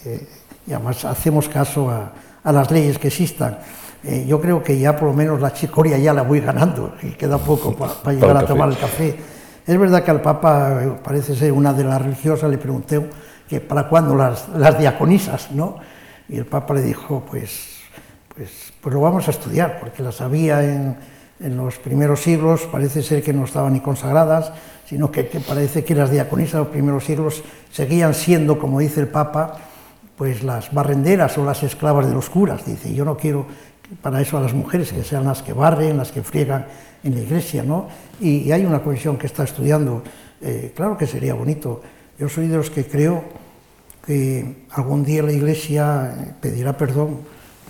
Speaker 2: eh, y además hacemos caso a, a las leyes que existan. Eh, yo creo que ya por lo menos la chicoria ya la voy ganando *laughs* y queda poco para llegar a tomar el café. Es verdad que al Papa, eh, parece ser una de las religiosas, le pregunté que para cuándo las, las diaconisas, ¿no? Y el Papa le dijo, pues, pues, pues lo vamos a estudiar, porque las había en, en los primeros siglos, parece ser que no estaban ni consagradas, sino que, parece que las diaconisas de los primeros siglos seguían siendo, como dice el Papa, pues las barrenderas o las esclavas de los curas. Dice, yo no quiero para eso a las mujeres, que sean las que barren, las que friegan en la iglesia, ¿no? Y, hay una comisión que está estudiando, eh, claro que sería bonito. Yo soy de los que creo que algún día la iglesia pedirá perdón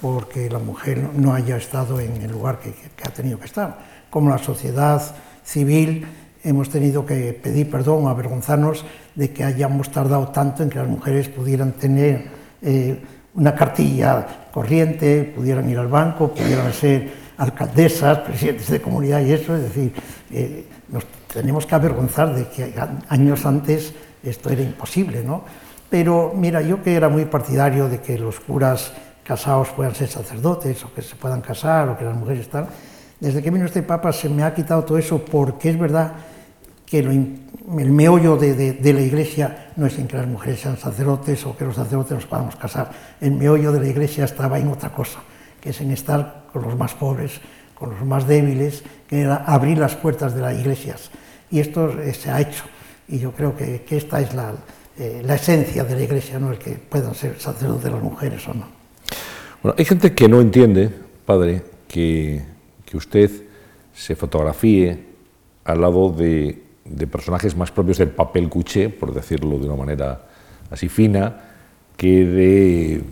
Speaker 2: porque la mujer no haya estado en el lugar que, que ha tenido que estar. Como la sociedad civil hemos tenido que pedir perdón, avergonzarnos de que hayamos tardado tanto en que las mujeres pudieran tener eh, una cartilla corriente, pudieran ir al banco, pudieran ser alcaldesas, presidentes de comunidad y eso, es decir, eh, nos tenemos que avergonzar de que años antes esto era imposible, ¿no? Pero mira, yo que era muy partidario de que los curas casados puedan ser sacerdotes o que se puedan casar o que las mujeres tal, desde que vino este Papa se me ha quitado todo eso porque es verdad que el meollo de, la Iglesia no es en que las mujeres sean sacerdotes o que los sacerdotes nos podamos casar. El meollo de la Iglesia estaba en otra cosa, que es en estar con los más pobres, con los más débiles, que era abrir las puertas de las iglesias. Y esto eh, se ha hecho. Y yo creo que, esta es eh, la, esencia de la Iglesia, no el que puedan ser sacerdotes las mujeres o no.
Speaker 1: Bueno, hay gente que no entiende, padre, que, que usted se fotografíe al lado de de personajes más propios del papel cuché, por decirlo de una manera así fina, que de eh,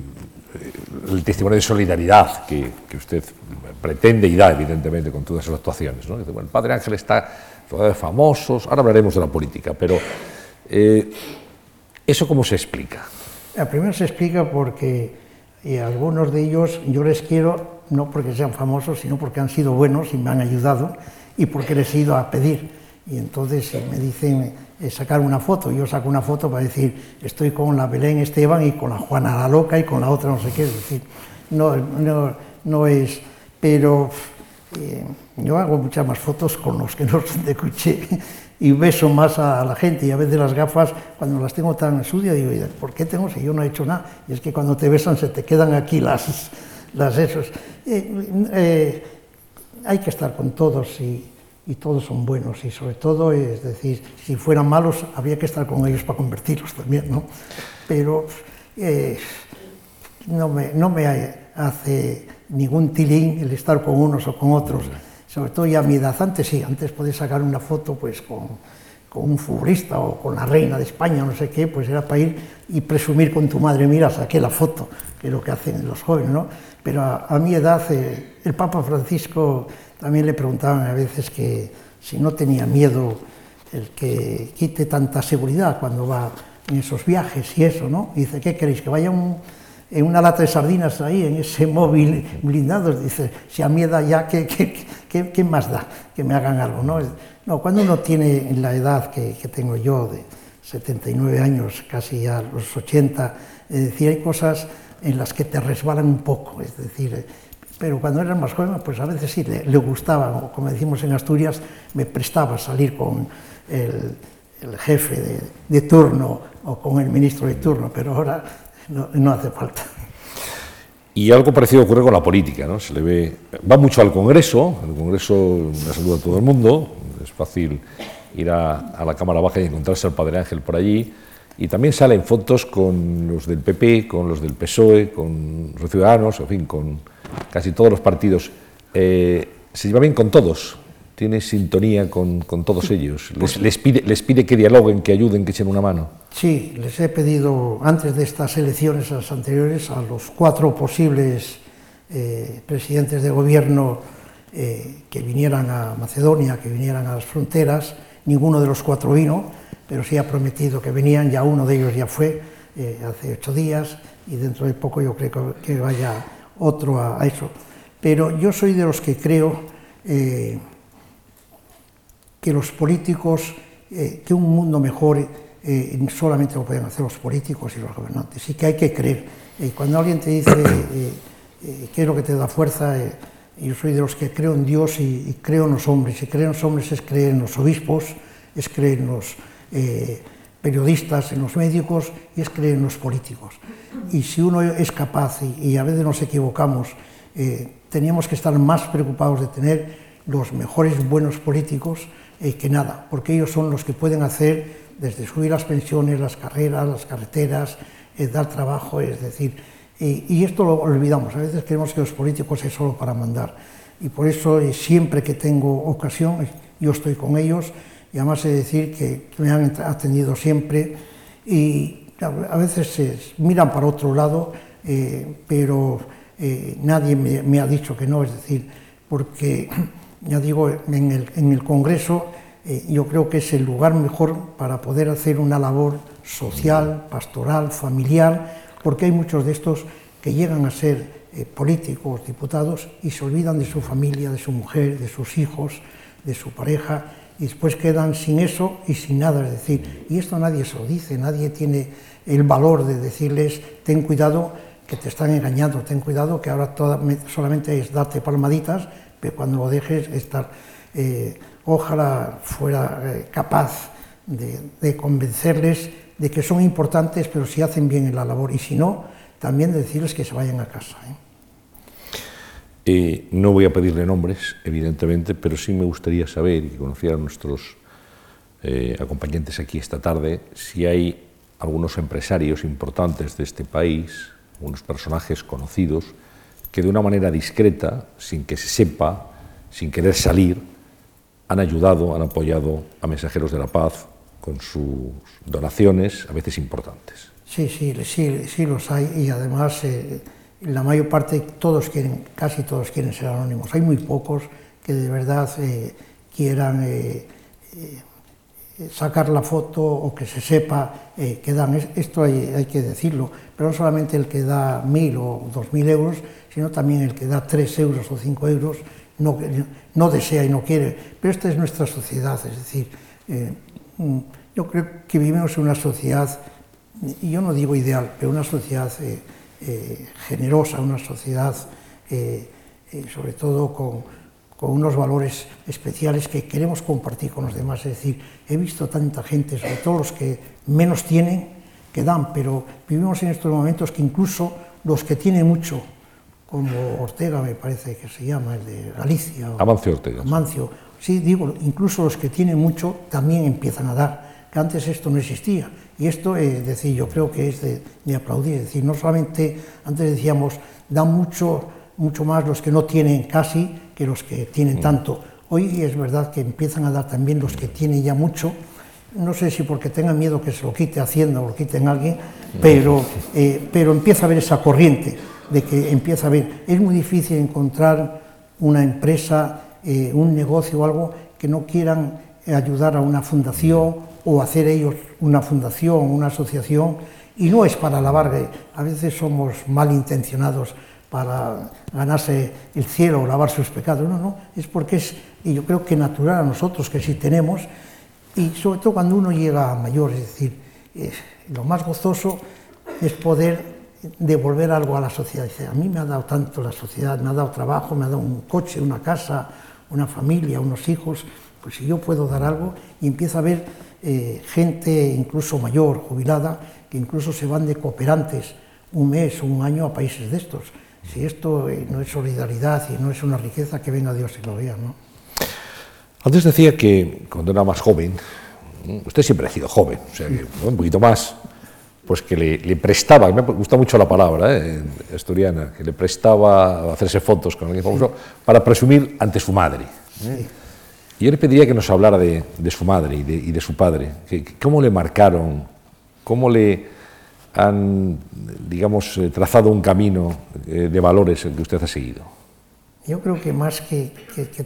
Speaker 1: el testimonio de solidaridad que, usted pretende y da, evidentemente, con todas esas actuaciones. ¿no? el Padre Ángel está todavía famoso, ahora hablaremos de la política, pero eh, ¿eso cómo se explica?
Speaker 2: Primero se explica porque eh, algunos de ellos yo les quiero no porque sean famosos, sino porque han sido buenos y me han ayudado y porque les he ido a pedir y entonces me dicen eh, sacar una foto. Yo saco una foto para decir, estoy con la Belén Esteban y con la Juana la Loca y con la otra no sé qué. Es decir, no, no, no es. Pero yo hago muchas más fotos con los que no son de y beso más a la gente. Y a veces las gafas, cuando las tengo tan sucias, digo, ¿por qué tengo si yo no he hecho nada? Y es que cuando te besan se te quedan aquí las, las esos. Eh, hay que estar con todos y y todos son buenos y sobre todo, es decir, si fueran malos habría que estar con ellos para convertirlos también, ¿no? Pero eh, no, me, no me hace ningún tilín el estar con unos o con otros, sobre todo ya a mi edad, antes sí, antes podés sacar una foto pues con, un futbolista o con la reina de España, no sé qué, pues era para ir y presumir con tu madre, mira, saqué la foto, que es lo que hacen los jóvenes, ¿no? Pero a, mi edad eh, el Papa Francisco también le preguntaban a veces que si no tenía miedo el que quite tanta seguridad cuando va en esos viajes y eso, ¿no? Y dice, ¿qué queréis? ¿Que vaya en una lata de sardinas ahí, en ese *laughs* móvil blindado? Dice, si a mí da ya, ¿qué, qué, qué, más da que me hagan algo? ¿no? no, cuando uno tiene la edad que, tengo yo, de 79 años, casi a los 80, es decir, hay cosas en las que te resbalan un poco, es decir, pero cuando era más joven, pues a veces sí le, gustaba, o como decimos en Asturias, me prestaba salir con el, jefe de, turno o con el ministro de turno, pero ahora no, hace falta.
Speaker 1: Y algo parecido ocurre con la política, ¿no? Se le ve, va mucho al Congreso, el Congreso le saluda a todo el mundo, es fácil ir a, la Cámara Baja y encontrarse al Padre Ángel por allí, y también salen fotos con los del PP, con los del PSOE, con los Ciudadanos, en fin, con casi todos los partidos. Eh, se lleva bien con todos, tiene sintonía con, con todos ellos. Les, les, pide, les pide que dialoguen, que ayuden, que echen una mano.
Speaker 2: Sí, les he pedido antes de estas elecciones, a las anteriores, a los cuatro posibles eh, presidentes de gobierno eh, que vinieran a Macedonia, que vinieran a las fronteras. Ninguno de los cuatro vino, pero sí ha prometido que venían, ya uno de ellos ya fue eh, hace ocho días y dentro de poco yo creo que vaya otro a, a eso. Pero yo soy de los que creo que los políticos, eh, que un mundo mejor eh, solamente lo pueden hacer los políticos y los gobernantes, y que hay que creer. Eh, cuando alguien te dice qué es lo que te da fuerza, yo soy de los que creo en Dios y, y, creo en los hombres, y creo en los hombres es creer en los obispos, es creer en los periodistas, en los médicos y es creer en los políticos. Y si uno es capaz, y, y a veces nos equivocamos, teníamos que estar más preocupados de tener los mejores buenos políticos eh, que nada, porque ellos son los que pueden hacer desde subir las pensiones, las carreras, las carreteras, eh, dar trabajo, es decir, y esto lo olvidamos, a veces creemos que los políticos es solo para mandar, y por eso eh, siempre que tengo ocasión, eh, yo estoy con ellos, y además he de decir que, me han atendido siempre, y a veces miran para otro lado, pero nadie me, ha dicho que no, es decir, porque ya digo, en el, Congreso eh, yo creo que es el lugar mejor para poder hacer una labor social, pastoral, familiar, porque hay muchos de estos que llegan a ser eh, políticos, diputados, y se olvidan de su familia, de su mujer, de sus hijos, de su pareja, y después quedan sin eso y sin nada. Es decir, y esto nadie se lo dice, nadie tiene el valor de decirles, ten cuidado que te están engañando, ten cuidado que ahora solamente es darte palmaditas, cuando lo dejes estar... Eh, ojalá fuera eh, capaz de, convencerles de que son importantes, pero si hacen bien la labor, y si no, también de decirles que se vayan a casa. ¿eh?
Speaker 1: No voy a pedirle nombres, evidentemente, pero sí me gustaría saber y que conocieran nuestros acompañantes aquí esta tarde si hay algunos empresarios importantes de este país, unos personajes conocidos, que de una manera discreta, sin que se sepa, sin querer salir, han ayudado, han apoyado a Mensajeros de la Paz con sus donaciones, a veces importantes.
Speaker 2: Sí, sí, sí, sí los hay y además eh, la mayor parte, todos quieren, casi todos quieren ser anónimos. Hay muy pocos que de verdad eh, quieran eh, sacar la foto o que se sepa eh, que dan. Esto hay, hay, que decirlo, pero no solamente el que da mil o dos mil euros, sino también el que da tres euros o cinco euros no, no desea y no quiere. Pero esta es nuestra sociedad, es decir, eh, mm, yo creo que vivimos en una sociedad, y yo no digo ideal, pero una sociedad eh, eh, generosa, una sociedad eh, eh, sobre todo con, con, unos valores especiales que queremos compartir con los demás. Es decir, he visto tanta gente, sobre todo los que menos tienen, que dan, pero vivimos en estos momentos que incluso los que tienen mucho, como Ortega me parece que se llama, el de Galicia.
Speaker 1: Amancio Ortega.
Speaker 2: Amancio. Sí, digo, incluso los que tienen mucho también empiezan a dar, que antes esto no existía. Y esto, es decir, yo creo que es de, de, aplaudir. Es decir, no solamente, antes decíamos, dan mucho, mucho más los que no tienen casi que los que tienen mm. tanto. Hoy es verdad que empiezan a dar también los que tienen ya mucho, no sé si porque tengan miedo que se lo quite Hacienda o lo quiten alguien, pero, eh, pero empieza a haber esa corriente de que empieza a ver, es muy difícil encontrar una empresa, eh, un negocio o algo que no quieran ayudar a una fundación o hacer ellos una fundación, una asociación, y no es para lavar, a veces somos malintencionados para ganarse el cielo o lavar sus pecados, no, no, es porque es, y yo creo que natural a nosotros que sí tenemos, y sobre todo cuando uno llega a mayor, es decir, lo más gozoso es poder devolver algo a la sociedad. Dice, a mí me ha dado tanto la sociedad, me ha dado trabajo, me ha dado un coche, una casa, una familia, unos hijos, pues si yo puedo dar algo y empieza a ver eh, gente incluso mayor, jubilada, que incluso se van de cooperantes un mes o un año a países de estos. Si esto eh, no es solidaridad y no es una riqueza, que venga Dios y lo vea, ¿no?
Speaker 1: Antes decía que cuando era más joven, usted siempre ha sido joven, o sea, que un poquito más, pues que le, prestaba, me gusta mucho la palabra eh, asturiana, que le prestaba hacerse fotos con alguien famoso para presumir ante su madre. ¿eh? Y yo le pediría que nos hablara de, su madre y de, su padre, que, cómo le marcaron, cómo le han, digamos, eh, trazado un camino de valores el que usted ha seguido.
Speaker 2: Yo creo que más que,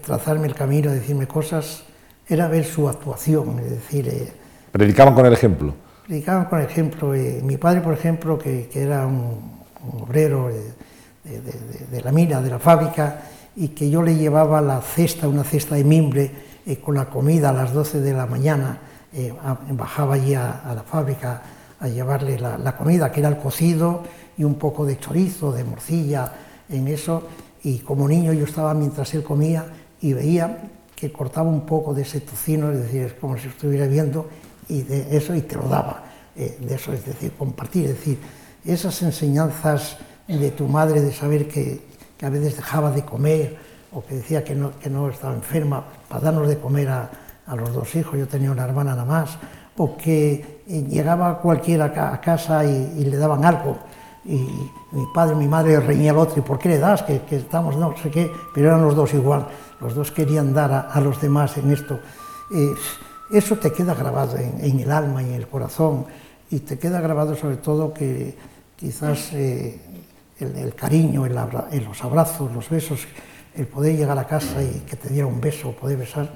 Speaker 2: trazarme el camino, decirme cosas, era ver su actuación, es decir... Eh,
Speaker 1: ¿Predicaban con el ejemplo?
Speaker 2: Predicaban con el ejemplo. Eh, mi padre, por ejemplo, que, era un, obrero de, la mina, de la fábrica, y que yo le llevaba la cesta, una cesta de mimbre, eh, con la comida a las 12 de la mañana, bajaba allí a, la fábrica a llevarle la, comida, que era el cocido y un poco de chorizo, de morcilla, en eso. Y como niño yo estaba mientras él comía y veía que cortaba un poco de ese tocino, es decir, es como si estuviera viendo, y de eso y te lo daba, eh, de eso, es decir, compartir, es decir, esas enseñanzas de tu madre de saber que, que a veces dejaba de comer o que decía que no, que no estaba enferma para darnos de comer a, a los dos hijos, yo tenía una hermana nada más, o que eh, llegaba cualquiera a casa y, le daban algo, y mi padre y mi madre reñía al otro, ¿y por qué le das? Que, estamos, no sé qué, pero eran los dos igual, los dos querían dar a, los demás en esto. Eh, eso te queda grabado en, el alma y en el corazón, y te queda grabado sobre todo que quizás eh, el, cariño, los abrazos, los besos, el poder llegar a casa y que te diera un beso, poder besar,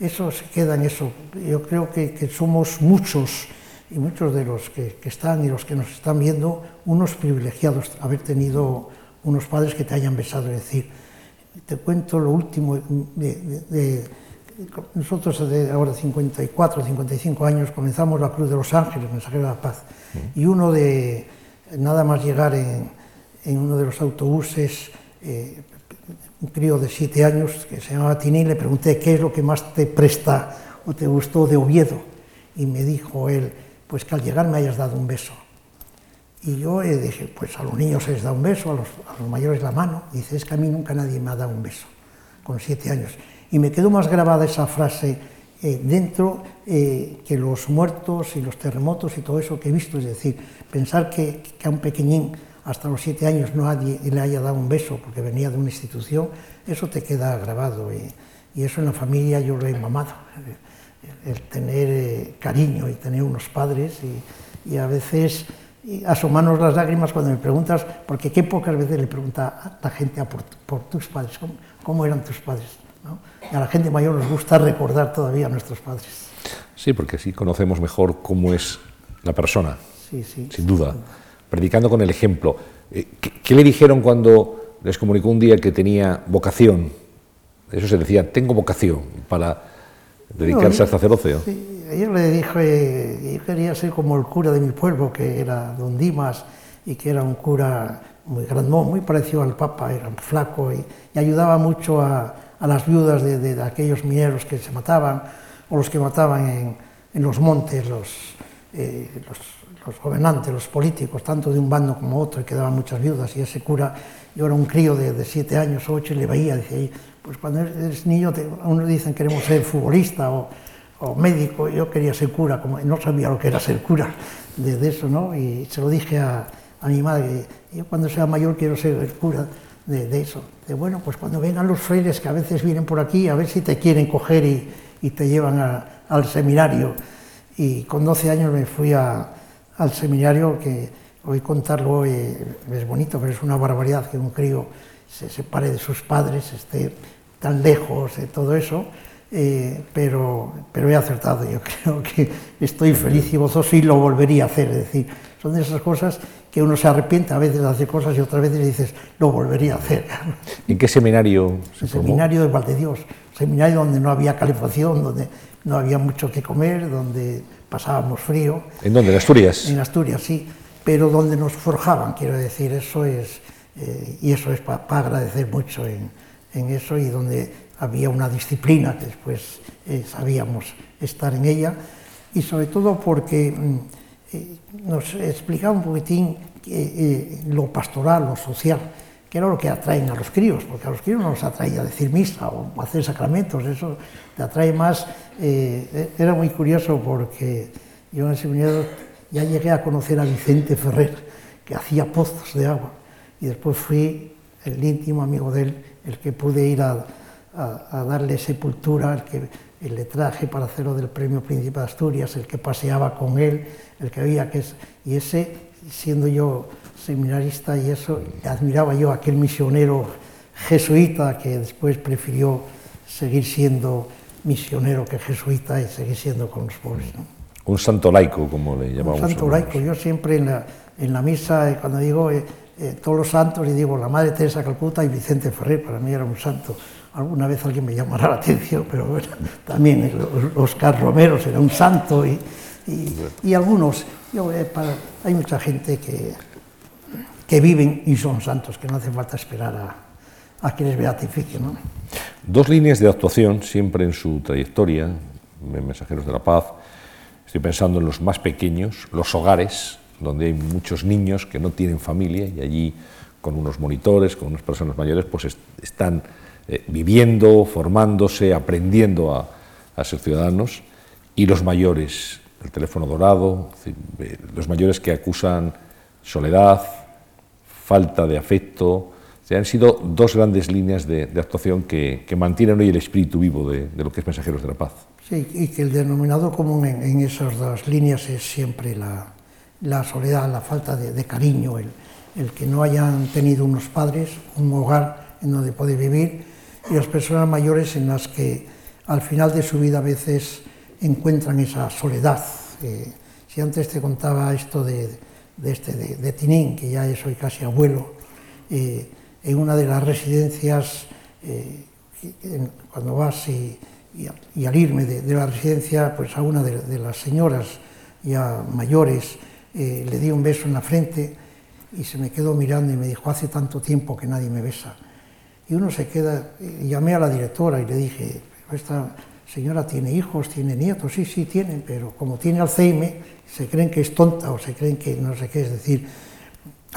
Speaker 2: eso se queda en eso. Yo creo que, que somos muchos y muchos de los que, están y los que nos están viendo, unos privilegiados, haber tenido unos padres que te hayan besado. Es decir, te cuento lo último de, nosotros de ahora 54, 55 años comenzamos la Cruz de los Ángeles, Mensajero de la Paz, y uno de, nada más llegar en, uno de los autobuses, eh, un crío de siete años que se llamaba Tini, le pregunté qué es lo que más te presta o te gustó de Oviedo, y me dijo él, pues que al llegar me hayas dado un beso. Y yo dije, pues a los niños se les da un beso, a los, mayores la mano. Y dice, es que a mí nunca nadie me ha dado un beso, con siete años. Y me quedó más grabada esa frase eh, dentro eh, que los muertos y los terremotos y todo eso que he visto. Es decir, pensar que, a un pequeñín hasta los siete años no nadie le haya dado un beso porque venía de una institución, eso te queda grabado. y eso en la familia yo lo he mamado el tener eh, cariño y tener unos padres y, a veces asomarnos las lágrimas cuando me preguntas, porque qué pocas veces le pregunta a la gente por, tus padres, ¿cómo, eran tus padres. Y a la gente mayor nos gusta recordar todavía a nuestros padres.
Speaker 1: Sí, porque así conocemos mejor cómo es la persona, sí, sí, sin duda, predicando con el ejemplo. Eh, ¿Qué, le dijeron cuando les comunicó un día que tenía vocación? Eso se decía, tengo vocación para dedicarse al sacerdocio.
Speaker 2: Sí, yo le dije, yo quería ser como el cura de mi pueblo, que era don Dimas, y que era un cura muy grandón, muy parecido al Papa, era flaco y, ayudaba mucho a, a las viudas de, de, aquellos mineros que se mataban, o los que mataban en, en los montes, los, eh, los, los, gobernantes, los políticos, tanto de un bando como otro, y quedaban muchas viudas, y ese cura, yo era un crío de, de siete años o ocho, y le veía, decía, pues cuando eres niño, te, unos dicen queremos ser futbolista o, médico, yo quería ser cura, como no sabía lo que era ser cura de, eso, ¿no? Y se lo dije a, mi madre, yo cuando sea mayor quiero ser cura de, eso. De bueno, pues cuando vengan los frailes que a veces vienen por aquí, a ver si te quieren coger y, te llevan al seminario. Y con 12 años me fui al seminario, que hoy contarlo es bonito, pero es una barbaridad que un crío se separe de sus padres, esté tan lejos de todo eso, eh, pero, pero he acertado, yo *laughs* creo que estoy feliz y gozoso y lo volvería a hacer, es decir, son de esas cosas que uno se arrepiente a veces de hacer cosas y otras veces dices, lo volvería a hacer.
Speaker 1: ¿En qué seminario se
Speaker 2: El seminario de Valdedios, seminario donde no había calefacción, donde no había mucho que comer, donde pasábamos frío.
Speaker 1: ¿En dónde? ¿En Asturias?
Speaker 2: En Asturias, sí, pero donde nos forjaban, quiero decir, eso es, eh, y eso es para agradecer mucho en, en eso y donde había una disciplina que después eh, sabíamos estar en ella y sobre todo porque mm, eh, nos explicaba un poquitín lo pastoral, lo social, que era lo que atraen a los críos, porque a los críos no los atrae a decir misa o hacer sacramentos, eso te atrae más. Eh, era muy curioso porque yo en el seminario ya llegué a conocer a Vicente Ferrer, que hacía pozos de agua, y después fui el íntimo amigo de él, el que pude ir a, darle sepultura, el que le traje para hacerlo del Premio Príncipe de Asturias, el que paseaba con él, el que veía que. Y ese, siendo yo seminarista y eso, admiraba yo aquel misionero jesuita que después prefirió seguir siendo misionero que jesuita y seguir siendo con los pobres.
Speaker 1: Un santo laico, como le llamamos.
Speaker 2: Un santo laico. Yo siempre en la, en la misa, eh, cuando digo eh, eh, todos los santos, y digo la Madre Teresa Calcuta y Vicente Ferrer, para mí era un santo. Alguna vez alguien me llamará la atención, pero bueno, *laughs* también Oscar Romero será un santo y, y, algunos. Yo, hay mucha gente que, que viven y son santos, que no hace falta esperar a, que les beatifiquen. ¿no?
Speaker 1: Dos líneas de actuación siempre en su trayectoria, en Mensajeros de la Paz. Estoy pensando en los más pequeños, los hogares, donde hay muchos niños que no tienen familia y allí con unos monitores, con unas personas mayores, pues están eh, viviendo, formándose, aprendiendo a, a, ser ciudadanos. Y los mayores, el teléfono dorado, eh, los mayores que acusan soledad, falta de afecto. Han sido dos grandes líneas de, actuación que, mantienen hoy el espíritu vivo de, lo que es Mensajeros de la Paz.
Speaker 2: Sí, y que el denominador común en, esas dos líneas es siempre la, soledad, la falta de, cariño, el, que no hayan tenido unos padres, un hogar en donde puede vivir, y las personas mayores en las que al final de su vida a veces encuentran esa soledad. Eh, si antes te contaba esto de, de, este, de, Tinín, que ya soy casi abuelo, eh, en una de las residencias, eh, cuando vas y, al irme de, la residencia, pues a una de, las señoras ya mayores eh, le di un beso en la frente y se me quedó mirando y me dijo, hace tanto tiempo que nadie me besa. Y uno se queda, llamé a la directora y le dije, esta señora tiene hijos, tiene nietos, sí, sí, tiene, pero como tiene Alzheimer, se creen que es tonta o se creen que no sé qué, es decir,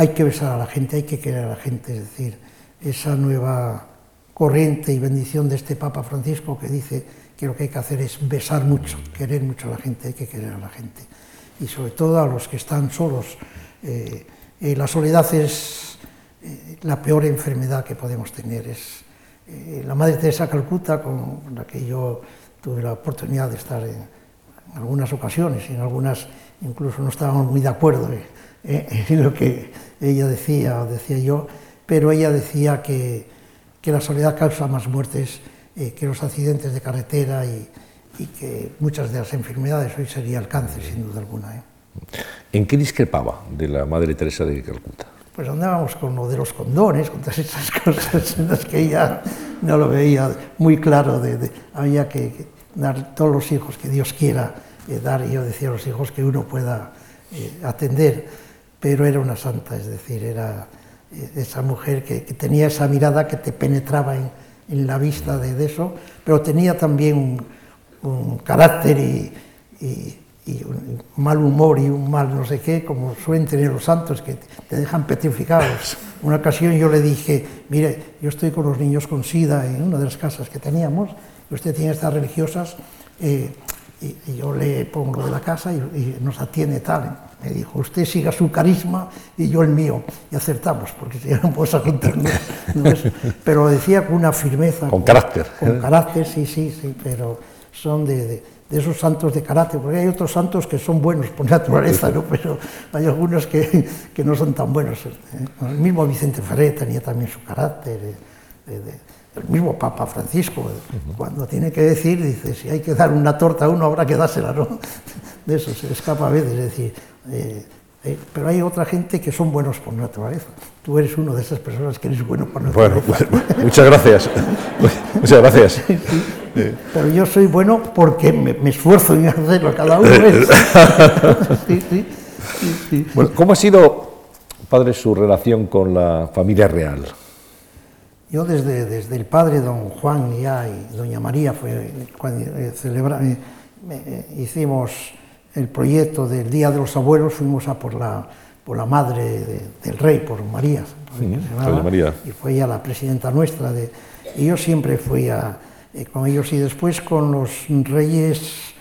Speaker 2: hay que besar a la gente, hay que querer a la gente, es decir, esa nueva corriente y bendición de este Papa Francisco que dice que lo que hay que hacer es besar mucho, querer mucho a la gente, hay que querer a la gente. Y sobre todo a los que están solos. Eh, eh, la soledad es eh, la peor enfermedad que podemos tener. Es, la Madre Teresa Calcuta, con la que yo tuve la oportunidad de estar en, en algunas ocasiones en algunas incluso no estábamos muy de acuerdo *laughs* en lo que ella decía o decía yo, pero ella decía que, que la soledad causa más muertes eh, que los accidentes de carretera y, y, que muchas de las enfermedades hoy sería el cáncer, sin duda alguna. ¿eh?
Speaker 1: ¿En qué discrepaba de la Madre Teresa de Calcuta?
Speaker 2: Pues andábamos con lo de los condones, con todas esas *laughs* cosas en las que ella no lo veía muy claro, de, había que dar todos los hijos que Dios quiera eh, dar, y yo decía a los hijos que uno pueda eh, atender, pero era una santa, es decir, era eh, esa mujer que, tenía esa mirada que te penetraba en, en la vista de, eso, pero tenía también un, carácter y, y, un mal humor y un mal no sé qué, como suelen tener los santos, que te dejan petrificados. *laughs* Una ocasión yo le dije, mire, yo estoy con los niños con SIDA en una de las casas que teníamos, usted tiene estas religiosas, eh, y, yo le pongo lo de la casa y, nos atiende tal. Me dijo, usted siga su carisma y yo el mío. Y acertamos, porque si no puedo juntarnos. pero lo decía con una firmeza.
Speaker 1: Con, carácter.
Speaker 2: Con carácter, sí, sí, sí, pero son de, de, esos santos de carácter, porque hay otros santos que son buenos por naturaleza, ¿no? pero hay algunos que, que no son tan buenos. ¿eh? El mismo Vicente Ferrer tenía también su carácter. Eh, el mismo Papa Francisco, cuando tiene que decir, dice, si hay que dar una torta a uno, habrá que dársela, ¿no? De eso se escapa a veces, es decir, eh, eh, pero hay otra gente que son buenos por naturaleza. Tú eres uno de esas personas que eres bueno por naturaleza.
Speaker 1: Bueno, muchas gracias. *laughs* muchas gracias.
Speaker 2: Pero yo soy bueno porque me, esfuerzo en hacerlo cada uno.
Speaker 1: bueno, ¿Cómo ha sido, padre, su relación con la familia real?
Speaker 2: Yo desde, desde el padre don Juan ya y doña María fue cuando eh, eh, eh, hicimos el proyecto del Día de los Abuelos, fuimos a por la, por la madre del rey, por María,
Speaker 1: María.
Speaker 2: y fue ella la presidenta nuestra. De, y yo siempre fui a, eh, con ellos y después con los reyes,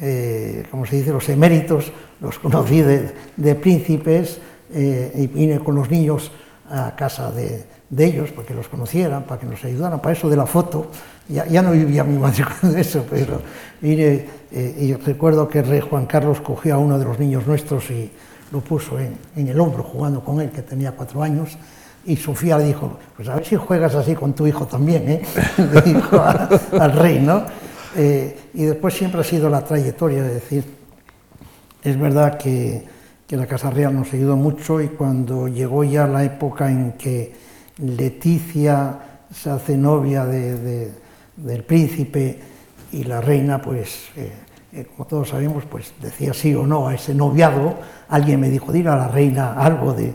Speaker 2: eh, como se dice, los eméritos, los conocí de, príncipes eh, y vine con los niños a casa de, de, ellos para que los conocieran, para que nos ayudaran, para eso de la foto. Ya, ya no vivía mi madre *laughs* con eso, pero vine y recuerdo que rey Juan Carlos cogió a uno de los niños nuestros y lo puso en, en el hombro jugando con él, que tenía cuatro años y Sofía le dijo, pues a ver si juegas así con tu hijo también, ¿eh? *laughs* le dijo al rey, ¿no? Eh, y después siempre ha sido la trayectoria, de decir, es verdad que, que, la Casa Real nos ayudó mucho y cuando llegó ya la época en que Leticia se hace novia de, del príncipe y la reina, pues, eh, eh, como todos sabemos, pues decía sí o no a ese noviado, alguien me dijo, dile a la reina algo de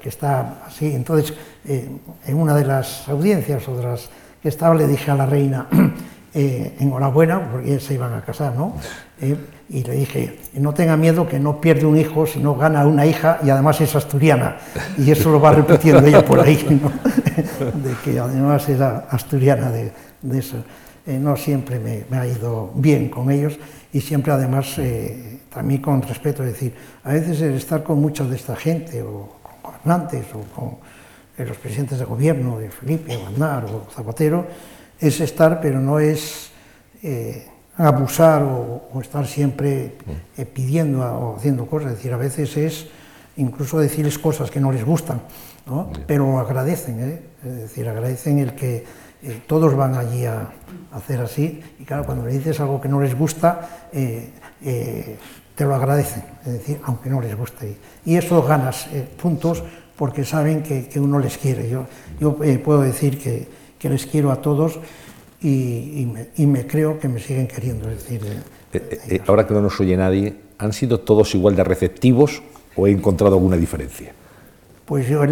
Speaker 2: que está así. Entonces, eh, en una de las audiencias o de las que estaba, le dije a la reina, *clears throat* enhorabuena, porque se iban a casar, ¿no? Y le dije, no tenga miedo que no pierde un hijo, sino gana una hija y además es asturiana. Y eso lo va repitiendo ella por ahí, *laughs* de que además era asturiana de, de eso. no siempre me, me, ha ido bien con ellos y siempre además también con respeto, es decir, a veces el estar con mucha de esta gente o gobernantes o con los presidentes de gobierno, de Felipe, Bandar o Zapatero, es estar, pero no es eh, abusar o, estar siempre mm. eh, pidiendo o haciendo cosas. Es decir, a veces es incluso decirles cosas que no les gustan, ¿no? pero agradecen, ¿eh? es decir, agradecen el que todos van allí a, hacer así. Y claro, cuando le dices algo que no les gusta, te lo agradecen, es decir, aunque no les guste. Y eso ganas eh, puntos porque saben que, que, uno les quiere. Yo, yo eh, puedo decir que, que, les quiero a todos y, y, me, y, me, creo que me siguen queriendo. Es decir,
Speaker 1: eh, ahora que no nos oye nadie, ¿han sido todos igual de receptivos o he encontrado alguna diferencia?
Speaker 2: Pues yo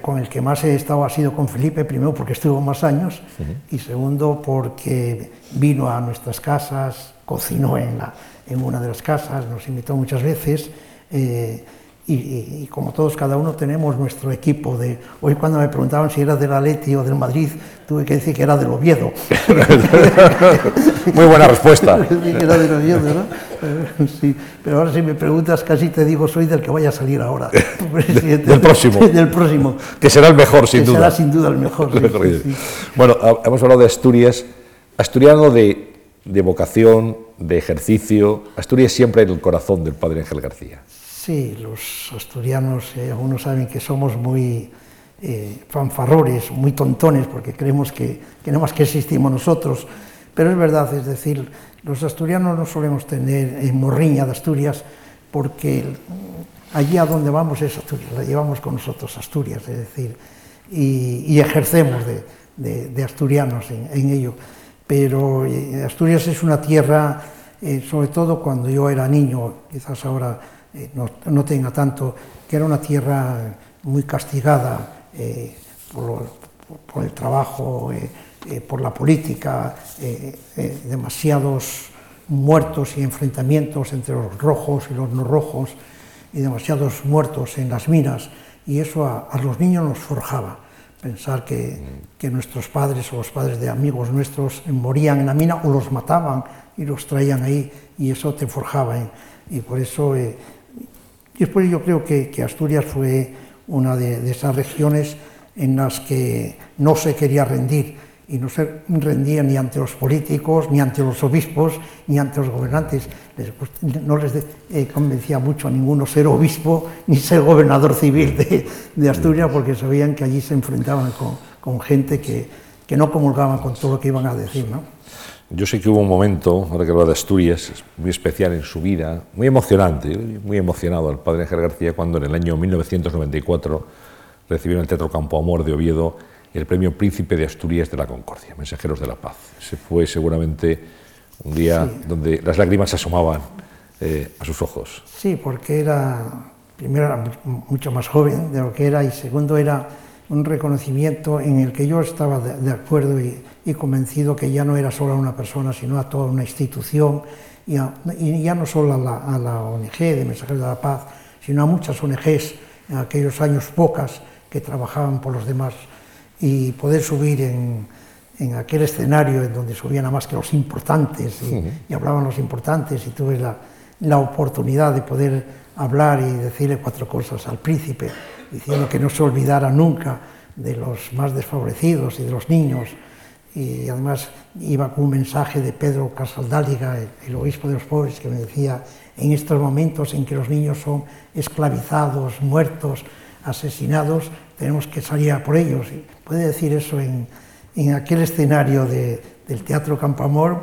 Speaker 2: con el que más he estado ha sido con Felipe, primero porque estuvo más años uh -huh. y segundo porque vino a nuestras casas, cocinó en la, en una de las casas, nos invitó muchas veces. Eh, y, y, y, como todos, cada uno tenemos nuestro equipo de... Hoy cuando me preguntaban si era del Atleti o del Madrid, tuve que decir que era del Oviedo. *laughs*
Speaker 1: Muy buena respuesta. *laughs*
Speaker 2: Sí, pero ahora si me preguntas casi te digo soy del que vaya a salir ahora. *laughs*
Speaker 1: De, del próximo. *laughs*
Speaker 2: del próximo.
Speaker 1: Que será el mejor, sin
Speaker 2: que
Speaker 1: duda.
Speaker 2: Será sin duda el mejor.
Speaker 1: Sí, sí, sí. Bueno, hemos hablado de Asturias. Asturiano de, de vocación, de ejercicio. Asturias siempre en el corazón del padre Ángel García.
Speaker 2: Sí, los asturianos, eh, algunos saben que somos muy eh, fanfarrores, muy tontones, porque creemos que, que nada más que existimos nosotros. Pero es verdad, es decir, los asturianos no solemos tener eh, morriña de Asturias, porque allí a donde vamos es Asturias, la llevamos con nosotros Asturias, es decir, y, ejercemos de, asturianos en, en, ello. Pero eh, Asturias es una tierra, eh, sobre todo cuando yo era niño, quizás ahora eh, no, tenga tanto, que era una tierra muy castigada por, el trabajo, eh, eh por la política, demasiados muertos y enfrentamientos entre los rojos y los no rojos, y demasiados muertos en las minas, y eso a, los niños nos forjaba. Pensar que, nuestros padres o los padres de amigos nuestros morían en la mina o los mataban y los traían ahí, y eso te forjaba. Y por eso y después yo creo que, Asturias fue una de, esas regiones en las que no se quería rendir y no se rendía ni ante los políticos, ni ante los obispos, ni ante los gobernantes. Les, no les de, eh, convencía mucho a ninguno ser obispo *laughs* ni ser gobernador civil de, de Asturias porque sabían que allí se enfrentaban con, con gente que, que no comulgaban con todo lo que iban a decir. ¿no?
Speaker 1: Yo sé que hubo un momento, ahora que habla de Asturias, muy especial en su vida, muy emocionante, muy emocionado al padre Ángel García cuando en el año 1994 recibió en el Teatro Campo Amor de Oviedo el premio Príncipe de Asturias de la Concordia, Mensajeros de la Paz. Ese fue seguramente un día sí. donde las lágrimas se asomaban eh, a sus ojos.
Speaker 2: Sí, porque era, primero era mucho más joven de lo que era y segundo era un reconocimiento en el que yo estaba de, de acuerdo y, y, convencido que ya no era solo a una persona, sino a toda una institución, y, a, y ya no solo a la, a la, ONG de Mensajeros de la Paz, sino a muchas ONGs en aquellos años pocas que trabajaban por los demás y poder subir en, en aquel escenario en donde subían a más que los importantes y, hablaban los importantes y tuve la, la, oportunidad de poder hablar y decirle cuatro cosas al príncipe, diciendo que no se olvidara nunca de los más desfavorecidos y de los niños. Y además iba con un mensaje de Pedro Casaldáliga, el, el obispo de los pobres, que me decía, en estos momentos en que los niños son esclavizados, muertos, asesinados, tenemos que salir a por ellos. Y puede decir eso en, en aquel escenario de, del Teatro Campamor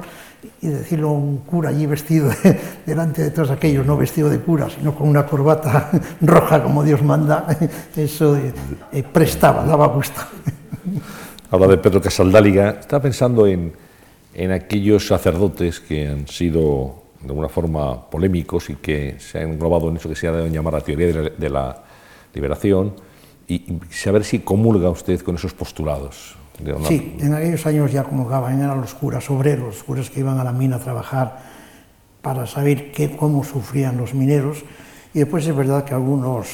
Speaker 2: y decirlo un cura allí vestido *laughs* delante de todos aquellos, no vestido de cura, sino con una corbata *laughs* roja como Dios manda, *laughs* eso eh, eh, prestaba, daba gusto.
Speaker 1: Habla de Pedro Casaldáliga, estaba pensando en, en aquellos sacerdotes que han sido de alguna forma polémicos y que se han englobado en eso que se ha de llamar la teoría de la, de la liberación y, saber si comulga usted con esos postulados.
Speaker 2: Sí, en aquellos años ya comulgaban, eran los curas obreros, los curas que iban a la mina a trabajar para saber qué, cómo sufrían los mineros y después es verdad que algunos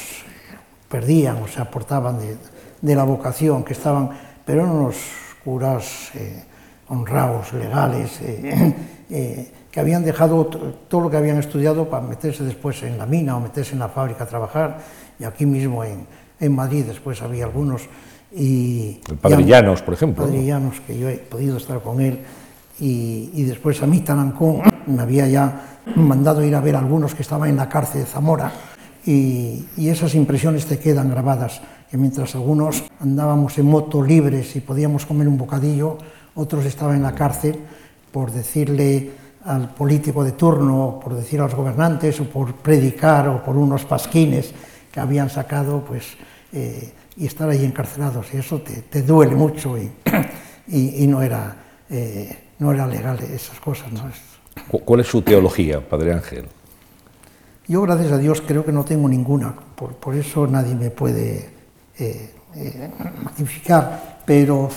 Speaker 2: perdían o se aportaban de, de la vocación que estaban, pero eran unos curas eh, honrados, legales, eh, *clears throat* eh, que habían dejado todo lo que habían estudiado para meterse después en la mina o meterse en la fábrica a trabajar y aquí mismo en, en Madrid después había algunos y,
Speaker 1: el padre Llanos, por ejemplo.
Speaker 2: El padre Llanos, que yo he podido estar con él, y, y después a mí Talancón me había ya mandado ir a ver a algunos que estaban en la cárcel de Zamora, y, y esas impresiones te quedan grabadas, que mientras algunos andábamos en moto libres y podíamos comer un bocadillo, otros estaban en la cárcel por decirle al político de turno, por decir a los gobernantes, o por predicar, o por unos pasquines que habían sacado, pues... Eh, y estar ahí encarcelados, y eso te, te duele mucho y, *clears throat* y, y no, era, eh, no era legal esas cosas. ¿no?
Speaker 1: ¿Cuál es su teología, Padre Ángel?
Speaker 2: Yo, gracias a Dios, creo que no tengo ninguna, por, por eso nadie me puede eh, eh, pero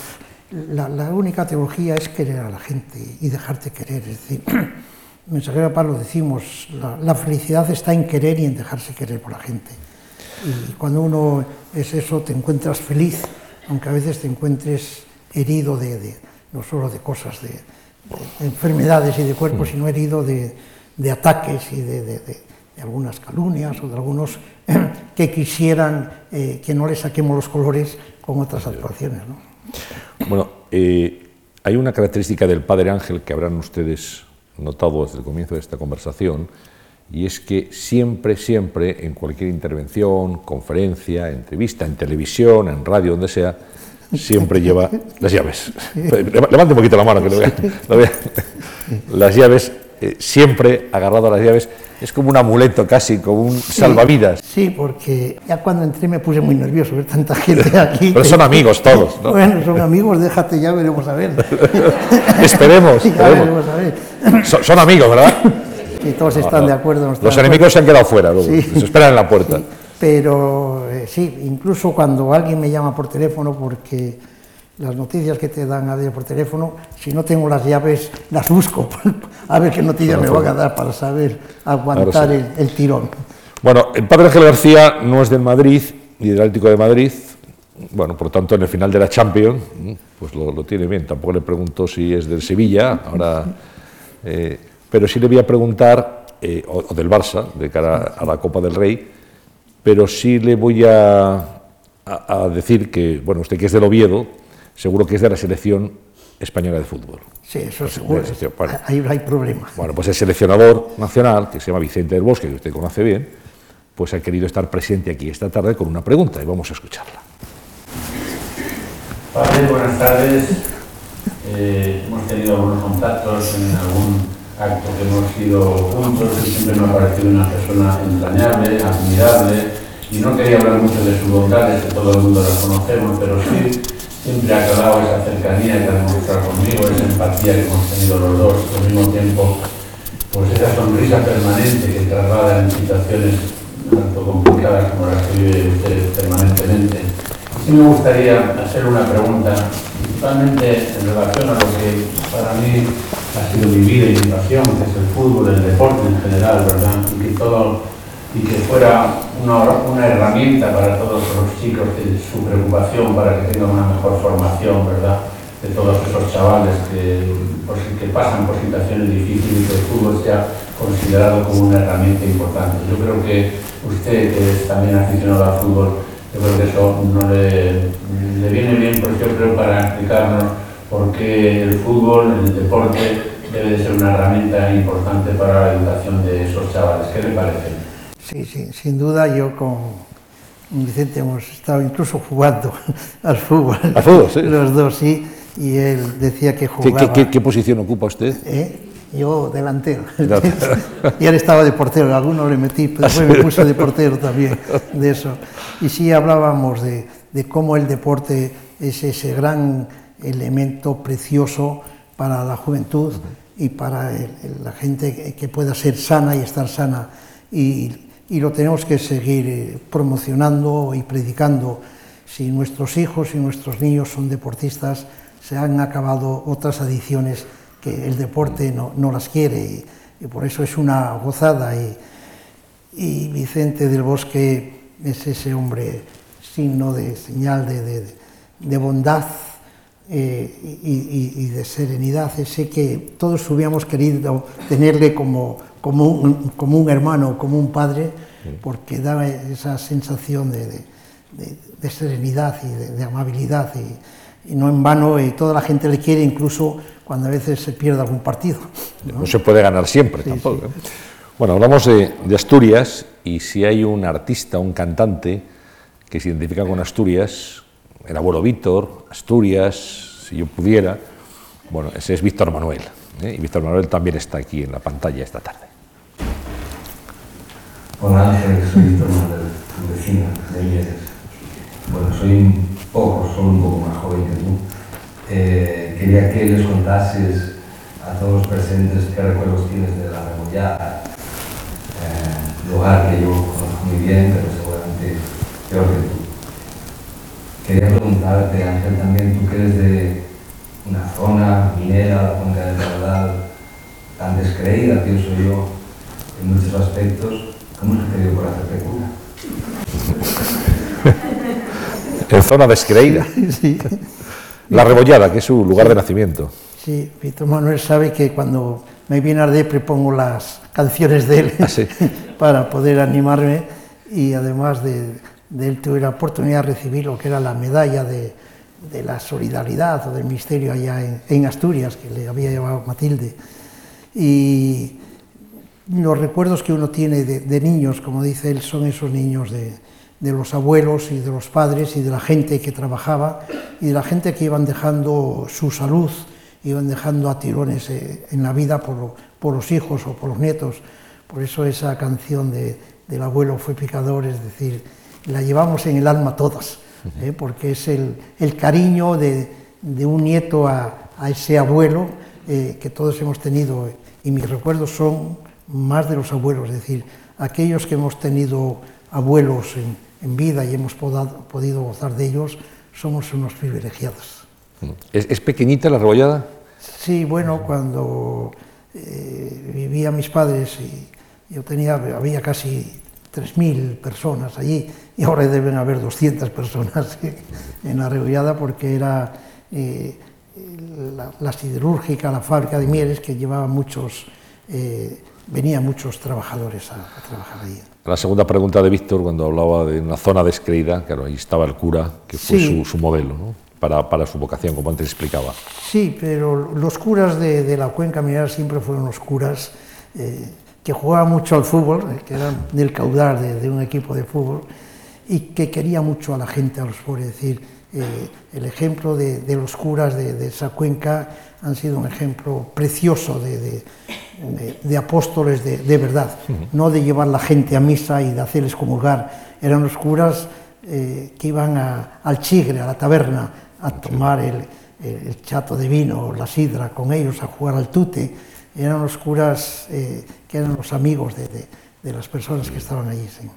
Speaker 2: la, la, única teología es querer a la gente y dejarte querer. Es decir, *clears throat* mensajero Pablo decimos, la, la felicidad está en querer y en dejarse querer por la gente. Y cuando uno es eso, te encuentras feliz, aunque a veces te encuentres herido de, de no solo de cosas, de, de, enfermedades y de cuerpo, sino herido de, de ataques y de, algunas calumnias o de algunos *clears throat* que quisieran eh, que no le saquemos los colores con otras actuaciones. ¿no?
Speaker 1: Bueno, eh, hay una característica del Padre Ángel que habrán ustedes notado desde el comienzo de esta conversación, y es que siempre, siempre, en cualquier intervención, conferencia, entrevista, en televisión, en radio, donde sea, siempre lleva las llaves. Levante un poquito la mano, que lo vea. Lo vea. Las llaves, eh, siempre agarrado a las llaves, es como un amuleto casi, como un sí, salvavidas.
Speaker 2: Sí, porque ya cuando entré me puse muy nervioso ver tanta gente aquí.
Speaker 1: Pero son amigos todos, ¿no?
Speaker 2: Bueno, son amigos, déjate, ya veremos a ver. *laughs*
Speaker 1: esperemos, *laughs* esperemos.
Speaker 2: Ya veremos a ver.
Speaker 1: Son, son amigos, ¿verdad? *laughs*
Speaker 2: y todos están no, de acuerdo. No
Speaker 1: están los enemigos se han quedado fuera, luego, sí. se esperan en la puerta.
Speaker 2: Sí, pero eh, sí, incluso cuando alguien me llama por teléfono, porque las noticias que te dan a día por teléfono, si no tengo las llaves, las busco *laughs* a ver qué noticias me van a dar para saber aguantar sí. el, el, tirón.
Speaker 1: Bueno, el padre Ángel García no es del Madrid, ni del Atlético de Madrid, bueno, por tanto, en el final de la Champions, pues lo, lo tiene bien. Tampoco le pregunto si es del Sevilla, ahora... Eh, pero sí le voy a preguntar, eh, o, o, del Barça, de cara a la Copa del Rey, pero sí le voy a, a, a, decir que, bueno, usted que es del Oviedo, seguro que es de la selección española de fútbol.
Speaker 2: Sí, eso seguro. Bueno, ahí hay problemas.
Speaker 1: Bueno, pues el seleccionador nacional, que se llama Vicente del Bosque, que usted conoce bien, pues ha querido estar presente aquí esta tarde con una pregunta y vamos a escucharla.
Speaker 3: Padre, buenas tardes. Eh, hemos tenido algunos contactos en algún acto que hemos ido juntos y siempre me ha parecido una persona entrañable, admirable y no quería hablar mucho de sus bondades, que todo el mundo las conocemos, pero sí siempre ha calado esa cercanía que ha demostrado conmigo, esa empatía que hemos tenido los dos, al mismo tiempo pues esa sonrisa permanente que traslada en situaciones tanto complicadas como las que vive usted permanentemente. Sí me gustaría hacer una pregunta, principalmente en relación a lo que para mí ha sido mi vida y mi pasión, que es el fútbol, el deporte en general, ¿verdad? Y que todo y que fuera una, una, herramienta para todos los chicos de su preocupación para que tengan una mejor formación, ¿verdad? De todos esos chavales que, que pasan por situaciones difíciles y que el fútbol sea considerado como una herramienta importante. Yo creo que usted, que es también aficionado al fútbol, yo creo que eso no le, le viene bien, pues yo creo, para explicarnos por qué el fútbol, el deporte, debe de ser una herramienta importante para la educación de esos chavales. ¿Qué le parece?
Speaker 2: Sí, sí, sin duda yo con Vicente hemos estado incluso jugando *laughs* al fútbol.
Speaker 1: ¿Al fútbol, sí?
Speaker 2: Los dos, sí. Y él decía que jugaba...
Speaker 1: ¿Qué, qué, qué posición ocupa usted?
Speaker 2: ¿Eh? Yo delantero. *laughs* y él estaba de portero, alguno le metí, pero después me puso de portero también, de eso. Y sí hablábamos de, de cómo el deporte es ese gran elemento precioso para la juventud y para el, la gente que pueda ser sana y estar sana. Y, y lo tenemos que seguir eh, promocionando y predicando. Si nuestros hijos y nuestros niños son deportistas, se han acabado otras adicciones que el deporte no, no las quiere y, y, por eso es una gozada. Y, y, Vicente del Bosque es ese hombre signo de señal de, de, de bondad eh, y, y, de serenidad, ese que todos hubiéramos querido tenerle como como un, como un hermano, como un padre, porque daba esa sensación de, de, de, de serenidad y de, amabilidad. Y, y, no en vano, y toda la gente le quiere, incluso cuando a veces se pierde algún partido.
Speaker 1: No, no se puede ganar siempre sí, tampoco. Sí. ¿eh? Bueno, hablamos de, Asturias y si hay un artista, un cantante que se identifica con Asturias, el abuelo Víctor, Asturias, si yo pudiera, bueno, ese es Víctor Manuel. ¿eh? Y Víctor Manuel también está aquí en la pantalla esta tarde.
Speaker 4: Hola Ángel, soy Víctor Manuel, tu vecino de Mieres. Bueno, soy un poco, solo un poco más joven que tú. Eh, quería que les contases a todos los presentes qué recuerdos tienes de la Remollada, eh, lugar que yo conozco muy bien, pero seguramente peor que tú. Quería preguntarte, Ángel, también tú que eres de una zona minera, la cuenca del Caudal, tan descreída, pienso yo, en muchos aspectos, ¿Cómo se te dio por hacerte cura?
Speaker 1: en zona descreída. *laughs*
Speaker 2: Sí.
Speaker 1: La Rebollada, que es su lugar
Speaker 2: sí.
Speaker 1: de nacimiento.
Speaker 2: Sí, Víctor Manuel sabe que cuando me viene a depre pongo las canciones de él
Speaker 1: ¿Ah, sí? *laughs*
Speaker 2: para poder animarme y además de, de, él tuve la oportunidad de recibir lo que era la medalla de, la solidaridad o del ministerio allá en, Asturias, que le había llevado Matilde. Y los recuerdos que uno tiene de, niños, como dice él, son esos niños de, de, los abuelos y de los padres y de la gente que trabajaba y de la gente que iban dejando su salud, iban dejando a tirones eh, en la vida por, por, los hijos o por los nietos. Por eso esa canción de, del abuelo fue picador, es decir, la llevamos en el alma todas, eh, porque es el, el cariño de, un nieto a, a ese abuelo eh, que todos hemos tenido y mis recuerdos son más de los abuelos, es decir, aquellos que hemos tenido abuelos en, en vida y hemos podado, podido gozar de ellos, somos unos privilegiados.
Speaker 1: ¿Es, es pequeñita la rebollada?
Speaker 2: Sí, bueno, cuando eh, vivía mis padres y yo tenía, había casi 3.000 personas allí y ahora deben haber 200 personas *laughs* en la porque era eh, la, la, siderúrgica, la fábrica de mieles que llevaba muchos eh, venían muchos trabajadores a, a, trabajar ahí.
Speaker 1: La segunda pregunta de Víctor, cuando hablaba de una zona descreída, claro, ahí estaba el cura, que fue
Speaker 2: sí.
Speaker 1: su, su, modelo ¿no? para, para, su vocación, como antes explicaba.
Speaker 2: Sí, pero los curas de, de la cuenca minera siempre fueron los curas eh, que jugaban mucho al fútbol, eh, que eran del caudal de, de, un equipo de fútbol, y que quería mucho a la gente, a los pobres. Es decir, eh, el ejemplo de, de los curas de, de esa cuenca han sido un ejemplo precioso de, apóstoles de, verdad, uh -huh. no de llevar la gente a misa y de hacerles comulgar. Eran los curas eh, que iban a, al chigre, a la taberna, a tomar el, el, el, chato de vino, la sidra con ellos, a jugar al tute. Eran los curas eh, que eran los amigos de, de las personas que estaban allí. Sí.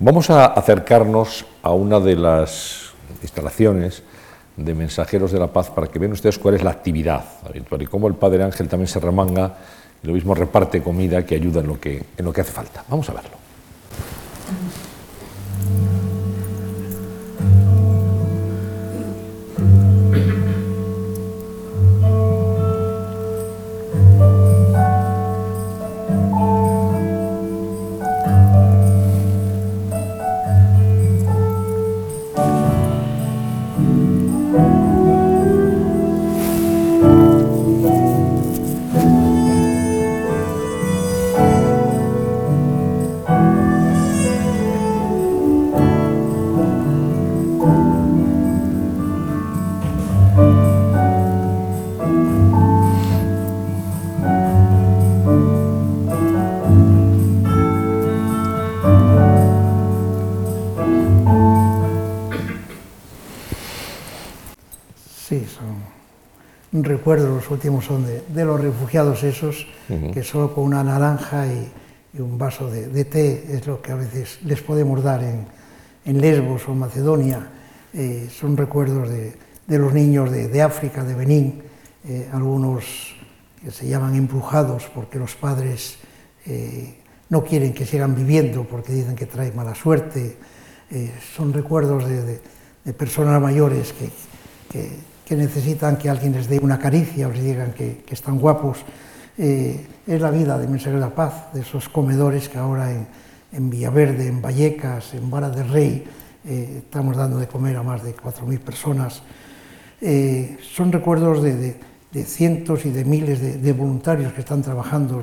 Speaker 1: Vamos a acercarnos a una de las instalaciones de Mensajeros de la Paz para que vean ustedes cuál es la actividad habitual y cómo el Padre Ángel también se remanga y lo mismo reparte comida que ayuda en lo que, en lo que hace falta. Vamos a verlo.
Speaker 2: Últimos son de, los refugiados esos, que solo con una naranja y, un vaso de, té es lo que a veces les podemos dar en, Lesbos o Macedonia. Eh, son recuerdos de, los niños de, África, de Benín, eh, algunos que se llaman embrujados porque los padres eh, no quieren que sigan viviendo porque dicen que trae mala suerte. son recuerdos de, personas mayores que que necesitan que alguien les dé una caricia o les digan que, están guapos. Eh, es la vida de Mensajeros de la Paz, de esos comedores que ahora en, Villaverde, en Vallecas, en Vara del Rey, eh, estamos dando de comer a más de 4.000 personas. Eh, son recuerdos de, cientos y de miles de, voluntarios que están trabajando.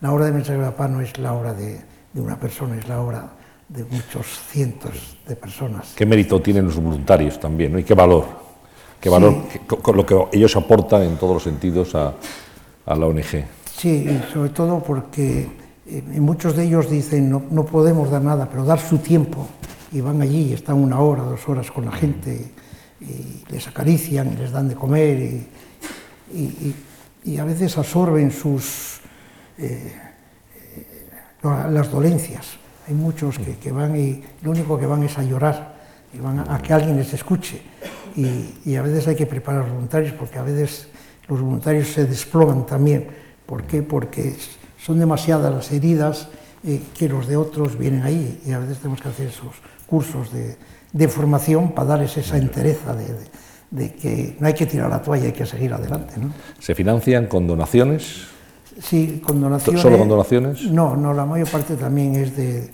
Speaker 2: la obra de Mensajeros de la Paz no es la obra de, una persona, es la obra de muchos cientos de personas.
Speaker 1: ¿Qué mérito tienen los voluntarios también y qué valor? Qué valor, con lo que ellos aportan en todos los sentidos a, la ONG.
Speaker 2: Sí, sobre todo porque eh, muchos de ellos dicen no, no, podemos dar nada, pero dar su tiempo y van allí y están una hora, dos horas con la gente y les acarician y les dan de comer y, y, a veces absorben sus eh, eh, las dolencias. Hay muchos que, que, van y lo único que van es a llorar y van a que alguien les escuche y, a veces hay que preparar voluntarios porque a veces los voluntarios se desploman también. ¿Por qué? Porque son demasiadas las heridas eh, que los de otros vienen ahí y a veces tenemos que hacer esos cursos de, formación para darles esa entereza de, que no hay que tirar la toalla, hay que seguir adelante. ¿no?
Speaker 1: ¿Se financian con donaciones?
Speaker 2: Sí, con donaciones.
Speaker 1: ¿Solo con donaciones?
Speaker 2: No, no, la mayor parte también es de,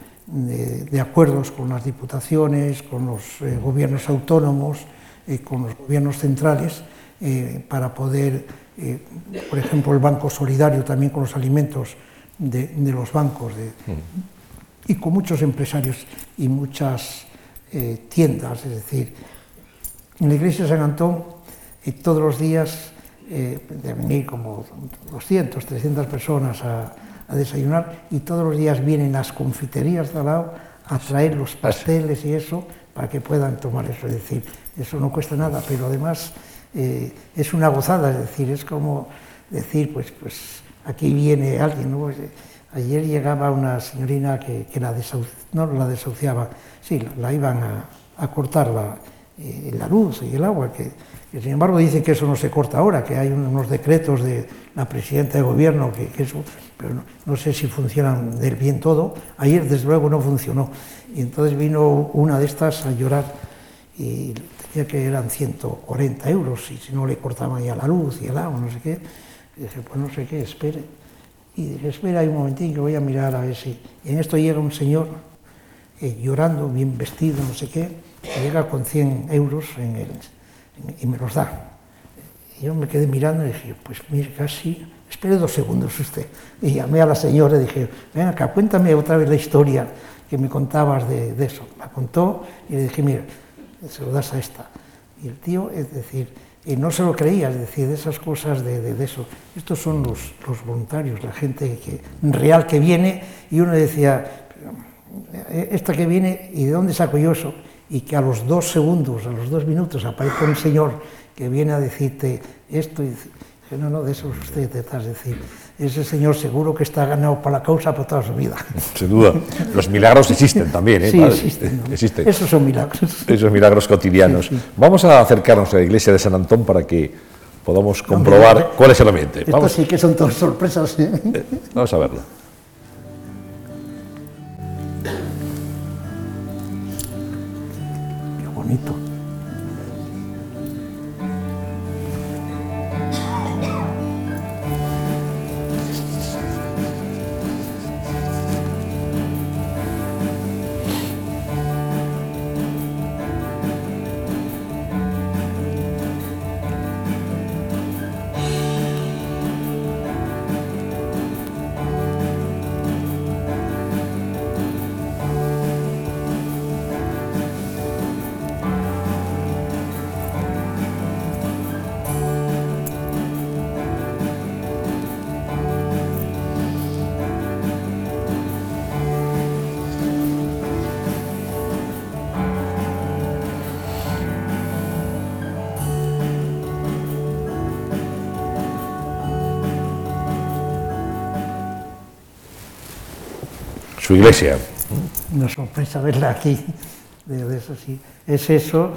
Speaker 2: acuerdos con las diputaciones, con los eh, gobiernos autónomos, eh, con los gobiernos centrales eh, para poder, por ejemplo, el Banco Solidario también con los alimentos de, los bancos y con muchos empresarios y muchas tiendas, es decir, en la iglesia de San Antón todos los días de venir como 200, 300 personas a, a, desayunar y todos los días vienen las confiterías de al lado a traer los pasteles y eso para que puedan tomar eso. Es decir, eso no cuesta nada, pero además eh, es una gozada, es decir, es como decir, pues, pues aquí viene alguien, ¿no? Pues, eh, ayer llegaba una señorina que, la, no la desahuciaba, sí, la, iban a, cortar la, eh, la, luz y el agua, que, sin embargo dicen que eso no se corta ahora, que hay unos decretos de la presidenta de gobierno que, eso, pero no, sé si funcionan del bien todo. Ayer desde luego no funcionó y entonces vino una de estas a llorar y decía que eran 140 euros y si no le cortaban ya la luz y el agua, no sé qué. Y dije, pues no sé qué, espere. Y dije, espera un momentín que voy a mirar a ver si... Y en esto llega un señor eh, llorando, bien vestido, no sé qué, llega con 100 euros en el, y me los da. Y yo me quedé mirando y dije, pues mire, casi, espere dos segundos usted. Y llamé a la señora y dije, ven acá, cuéntame otra vez la historia que me contabas de, eso. Me contó y le dije, mira, se lo das a esta. Y el tío, es decir, y no se lo creía, es decir, de esas cosas de, eso. Estos son los, los, voluntarios, la gente real que viene, y uno decía, esta que viene, ¿y de dónde saco yo eso? Y que a los dos segundos, a los dos minutos, aparece un señor que viene a decirte esto, y dice, no, no, de eso usted detrás, es decir, ese señor seguro que está ganado para la causa por toda su vida. *laughs*
Speaker 1: Sin duda. Los milagros existen también, ¿eh?
Speaker 2: Sí, existen, existen. Esos son milagros.
Speaker 1: Esos milagros cotidianos. Vamos a acercarnos a la iglesia de San Antón para que podamos comprobar cuál es el ambiente.
Speaker 2: Esto Vamos. sí que son todas sorpresas. ¿eh?
Speaker 1: Eh, vamos a verlo.
Speaker 2: Qué bonito.
Speaker 1: Su iglesia.
Speaker 2: Una sorpresa verla aquí, de, eso sí. Es eso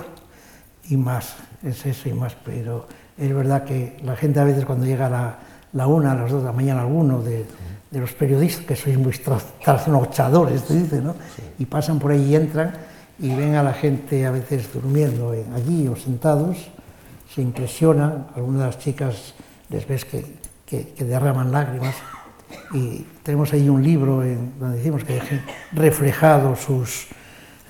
Speaker 2: y más, es eso y más, pero es verdad que la gente a veces cuando llega a la, la una, a las dos de la mañana, alguno de, de los periodistas, que sois muy trasnochadores, te dice, ¿no? Y pasan por ahí y entran y ven a la gente a veces durmiendo allí o sentados, se impresionan, algunas de las chicas les ves que, que, que derraman lágrimas y tenemos ahí un libro donde decimos que dejen reflejado sus,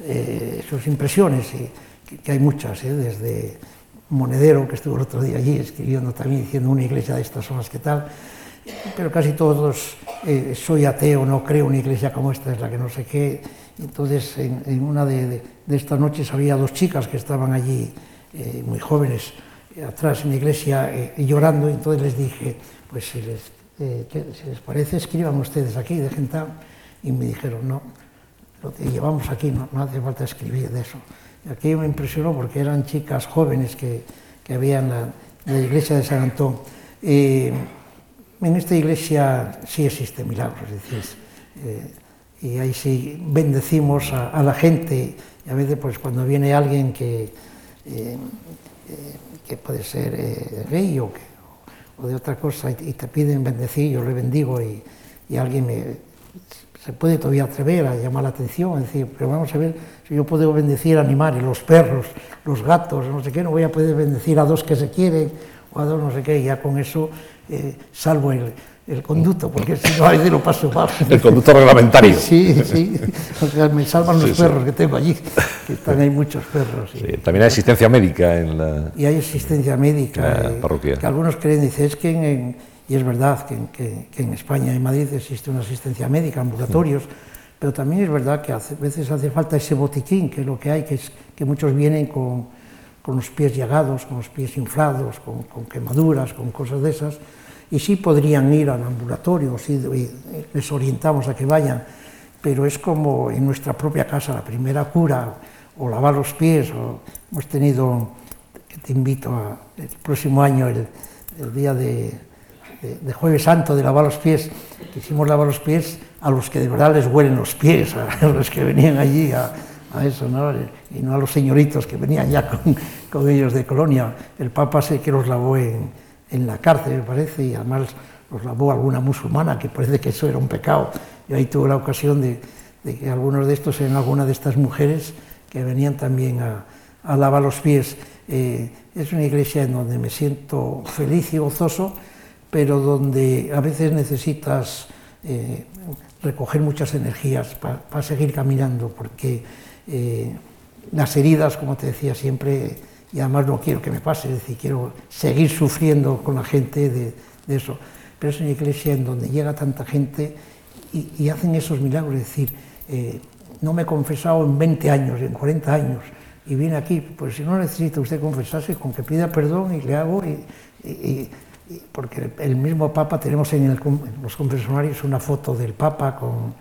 Speaker 2: eh, sus impresiones, y que, hay muchas, ¿eh? desde Monedero, que estuvo el otro día allí escribiendo también, diciendo una iglesia de estas horas, ¿qué tal? Pero casi todos, eh, soy ateo, no creo una iglesia como esta, es la que no sé qué. Entonces, en, una de, de, estas noches había dos chicas que estaban allí, muy jóvenes, atrás en la iglesia, llorando, y entonces les dije, pues si les eh, ¿qué, si les parece, escriban ustedes aquí, dejen tal. Y me dijeron, no, lo que llevamos aquí, no, hace falta escribir de eso. Aquí me impresionó porque eran chicas jóvenes que, que había en la, iglesia de San Antón. En esta iglesia sí existe milagros, es eh, y ahí sí bendecimos a, la gente, y a veces pues cuando viene alguien que, eh, que puede ser gay o que o de otra cosa y te piden bendecir, yo le bendigo y, y alguien me, se puede todavía atrever a llamar la atención, decir, pero vamos a ver, si yo puedo bendecir animales, los perros, los gatos, no sé qué, no voy a poder bendecir a dos que se quieren o a dos no sé qué, y ya con eso eh, salvo el, el conducto, porque si no a veces lo paso mal.
Speaker 1: El conducto reglamentario.
Speaker 2: Sí, sí, o sea, me salvan los sí, perros sí. que tengo allí, que están ahí muchos perros.
Speaker 1: Sí, también hay asistencia médica en la...
Speaker 2: Y hay asistencia médica.
Speaker 1: Eh, parroquia.
Speaker 2: Que algunos creen, dice, es que en, y es verdad que, que, que, en España, en Madrid, existe una asistencia médica, ambulatorios, pero también es verdad que a veces hace falta ese botiquín, que es lo que hay, que es que muchos vienen con, con los pies llagados, con los pies inflados, con, con quemaduras, con cosas de esas, y sí podrían ir al ambulatorio, sí, les orientamos a que vayan, pero es como en nuestra propia casa, la primera cura, o lavar los pies, o hemos tenido, te invito el próximo año, el, día de, Jueves Santo, de lavar los pies, quisimos lavar los pies a los que de verdad les huelen los pies, *laughs* a los que venían allí a, eso, ¿no? y no a los señoritos que venían ya con ellos de colonia. El Papa sé que los lavó en en la cárcel, me parece, y además los lavó alguna musulmana, que parece que eso era un pecado. Yo ahí tuve la ocasión de, que algunos de estos eran alguna de estas mujeres que venían también a, lavar los pies. Eh, es una iglesia en donde me siento feliz y gozoso, pero donde a veces necesitas eh, recoger muchas energías para pa seguir caminando, porque eh, las heridas, como te decía siempre, y además no quiero que me pase, es decir, quiero seguir sufriendo con la gente de, eso. Pero es una iglesia en donde llega tanta gente y, hacen esos milagros, es decir, eh, no me he confesado en 20 años, en 40 años, y viene aquí, pues si no necesita usted confesarse, con que pida perdón y le hago, y, porque el mismo Papa, tenemos en, los confesionarios una foto del Papa con,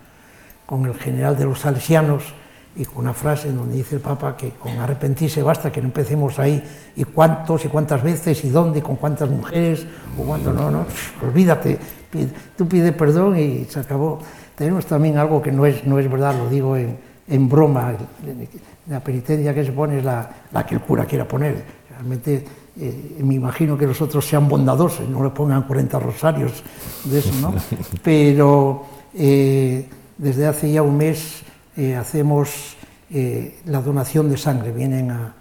Speaker 2: con el general de los salesianos, y con una frase en donde dice el Papa que con arrepentirse basta, que no empecemos ahí y cuántos y cuántas veces y dónde y con cuántas mujeres o cuánto, no, no, *laughs* olvídate, pide, tú pide perdón y se acabó. Tenemos también algo que no es, no es verdad, lo digo en, en broma, la penitencia que se pone es la, la que el cura quiera poner. Realmente eh, me imagino que los otros sean bondadosos, no le pongan 40 rosarios de eso, ¿no? *laughs* Pero eh, desde hace ya un mes eh, hacemos eh, la donación de sangre, vienen a,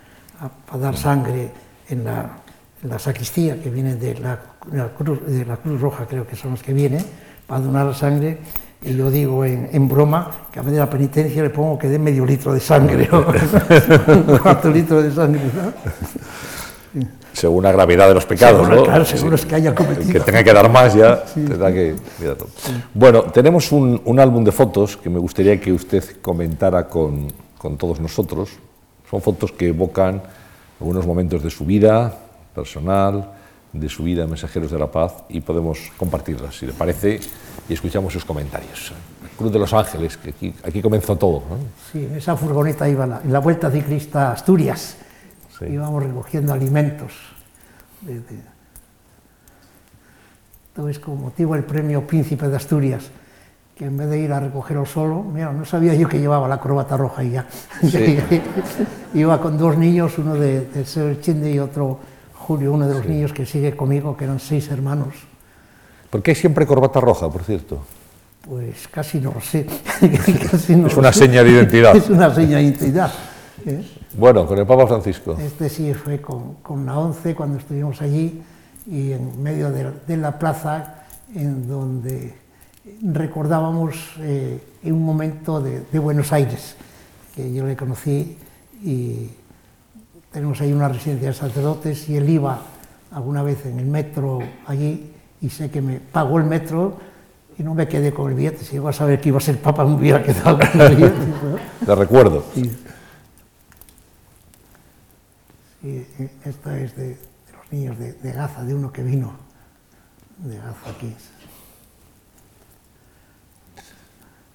Speaker 2: dar sangre en la, sacristía, que vienen de la, Cruz, Roja, creo que son los que vienen, para donar la sangre y yo digo en, broma que a vez de la penitencia le pongo que dé medio litro de sangre, *laughs* o *laughs* un cuarto litro de sangre.
Speaker 1: Según la gravedad de los pecados, ¿no?
Speaker 2: Claro, seguro es que haya cometido.
Speaker 1: Que tenga que dar más ya, sí. tendrá que... Sí. Bueno, tenemos un, un, álbum de fotos que me gustaría que usted comentara con, con todos nosotros. Son fotos que evocan algunos momentos de su vida personal, de su vida en Mensajeros de la Paz y podemos compartirlas, si le parece, y escuchamos sus comentarios. Cruz de los Ángeles, que aquí, aquí comenzó todo. ¿no?
Speaker 2: Sí, en esa furgoneta iba la, en la Vuelta Ciclista a Asturias. Sí. Íbamos recogiendo alimentos. Entonces, con motivo el premio Príncipe de Asturias, que en vez de ir a recogerlo solo, mira, no sabía yo que llevaba la corbata roja y ya. Sí. *laughs* iba con dos niños, uno de, de Sever Chinde y otro Julio, uno de los sí. niños que sigue conmigo, que eran seis hermanos.
Speaker 1: ¿Por qué siempre corbata roja, por cierto?
Speaker 2: Pues casi no lo sé. *laughs* *laughs*
Speaker 1: casi no es una sé. seña de identidad.
Speaker 2: es una seña de identidad. ¿Eh?
Speaker 1: Bueno, con el Papa Francisco.
Speaker 2: Este sí fue con, con, la ONCE cuando estuvimos allí y en medio de, de la plaza en donde recordábamos eh, un momento de, de, Buenos Aires, que yo le conocí y tenemos ahí una residencia de sacerdotes y él iba alguna vez en el metro allí y sé que me pagó el metro y no me quedé con el billete. Si iba a saber que iba a ser papa, me hubiera quedado con el billete. ¿no? *laughs*
Speaker 1: Te recuerdo.
Speaker 2: Sí. Sí esta es de, de los niños de, de, Gaza, de uno que vino de Gaza aquí.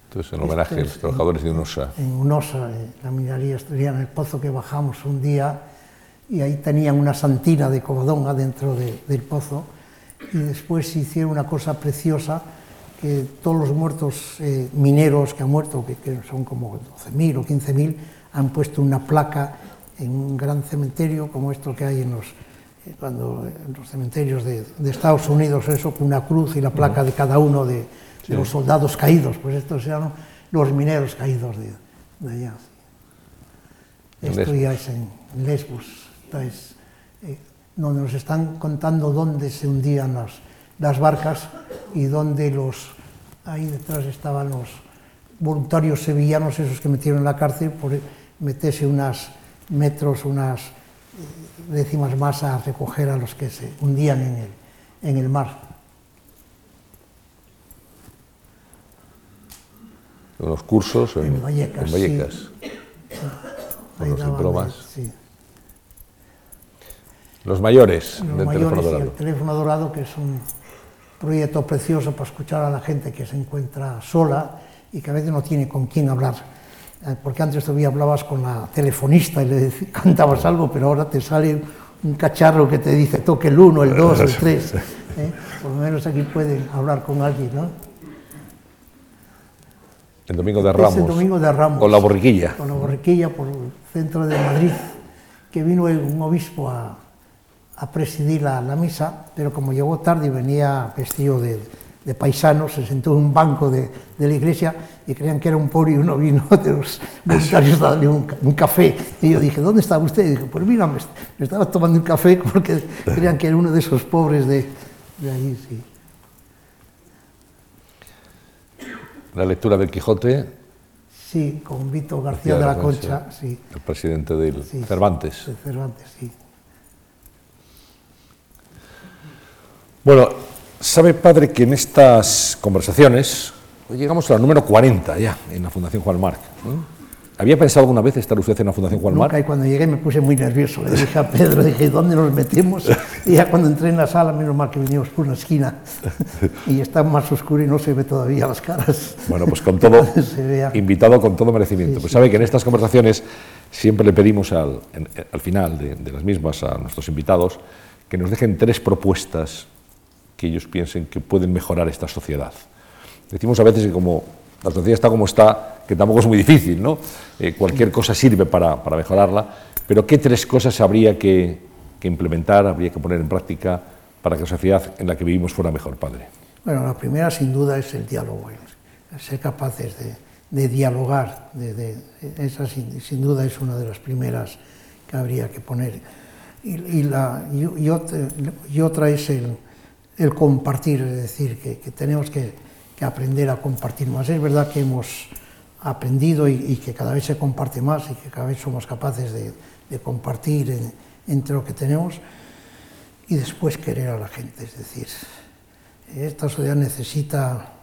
Speaker 1: Entonces, en homenaje a los trabajadores
Speaker 2: en,
Speaker 1: de UNOSA.
Speaker 2: En UNOSA, en la minería asturiana, el pozo que bajamos un día y ahí tenían una santina de cobadón adentro de, del pozo y después hicieron una cosa preciosa que todos los muertos eh, mineros que han muerto, que, que son como 12.000 o 15.000, han puesto una placa en un gran cementerio como esto que hay en los, eh, cuando, en los cementerios de, de Estados Unidos, eso con una cruz y la placa de cada uno de, sí. de los soldados caídos, pues estos eran los mineros caídos de, de allá. Esto ya es en Lesbos, es, eh, donde nos están contando dónde se hundían las, las barcas y dónde los, ahí detrás estaban los voluntarios sevillanos, esos que metieron en la cárcel por meterse unas metros, unas décimas más a recoger a los que se hundían en el, en el mar.
Speaker 1: Los cursos en,
Speaker 2: en Vallecas.
Speaker 1: En Vallecas.
Speaker 2: Sí.
Speaker 1: Con los diplomas. Sí. Los mayores
Speaker 2: los
Speaker 1: del
Speaker 2: mayores
Speaker 1: teléfono dorado.
Speaker 2: el teléfono dorado, que es un proyecto precioso para escuchar a la gente que se encuentra sola y que a veces no tiene con quién hablar. Eh, porque antes todavía hablabas con la telefonista y le *laughs* cantabas algo, pero ahora te sale un cacharro que te dice toque el 1, el *laughs* 2, el 3. ¿eh? Por lo menos aquí pueden hablar con alguien, ¿no?
Speaker 1: El domingo de Ramos.
Speaker 2: El domingo de Ramos.
Speaker 1: Con la borriquilla.
Speaker 2: Con la borriquilla por el centro de Madrid, que vino un obispo a, a presidir la, la, misa, pero como llegó tarde y venía vestido de, de paisano, se sentó en un banco de, de, la iglesia y creían que era un pobre y uno vino *laughs* de los voluntarios a darle un, un, café. Y yo dije, ¿dónde estaba usted? Y dije, pues mira, me, me, estaba tomando un café *laughs* porque creían que era uno de esos pobres de, de allí, sí.
Speaker 1: La lectura del Quijote.
Speaker 2: Sí, con Vito García, García de la Concha, Concha, sí.
Speaker 1: El presidente del sí, Cervantes.
Speaker 2: De Cervantes, sí.
Speaker 1: Bueno, sabe, padre, que en estas conversaciones, hoy llegamos a la número 40 ya, en la Fundación Juan Marc. ¿Había pensado alguna vez estar usted en la Fundación Juan Marc?
Speaker 2: Nunca, y cuando llegué me puse muy nervioso. Le dije a Pedro, dije, ¿dónde nos metemos? Y ya cuando entré en la sala, menos mal que venimos por una esquina, y está más oscuro y no se ve todavía las caras.
Speaker 1: Bueno, pues con todo, *laughs* invitado con todo merecimiento.
Speaker 2: Sí,
Speaker 1: pues
Speaker 2: sí.
Speaker 1: sabe que en estas conversaciones siempre le pedimos al, final de, de las mismas a nuestros invitados que nos dejen tres propuestas que ellos piensen que pueden mejorar esta sociedad. Decimos a veces que como la sociedad está como está, que tampoco es muy difícil, ¿no? Eh, cualquier cosa sirve para, para, mejorarla, pero ¿qué tres cosas habría que, que, implementar, habría que poner en práctica para que la sociedad en la que vivimos fuera mejor, padre?
Speaker 2: Bueno, la primera sin duda es el diálogo, ser capaces de, de dialogar. De, esa sin, duda es una de las primeras que habría que poner. Y, la, y, otra, es el, el, compartir, es decir, que, tenemos que, que, aprender a compartir más. Es verdad que hemos aprendido y, que cada vez se comparte más y que cada vez somos capaces de, compartir entre lo que tenemos y después querer a la gente. Es decir, esta sociedad necesita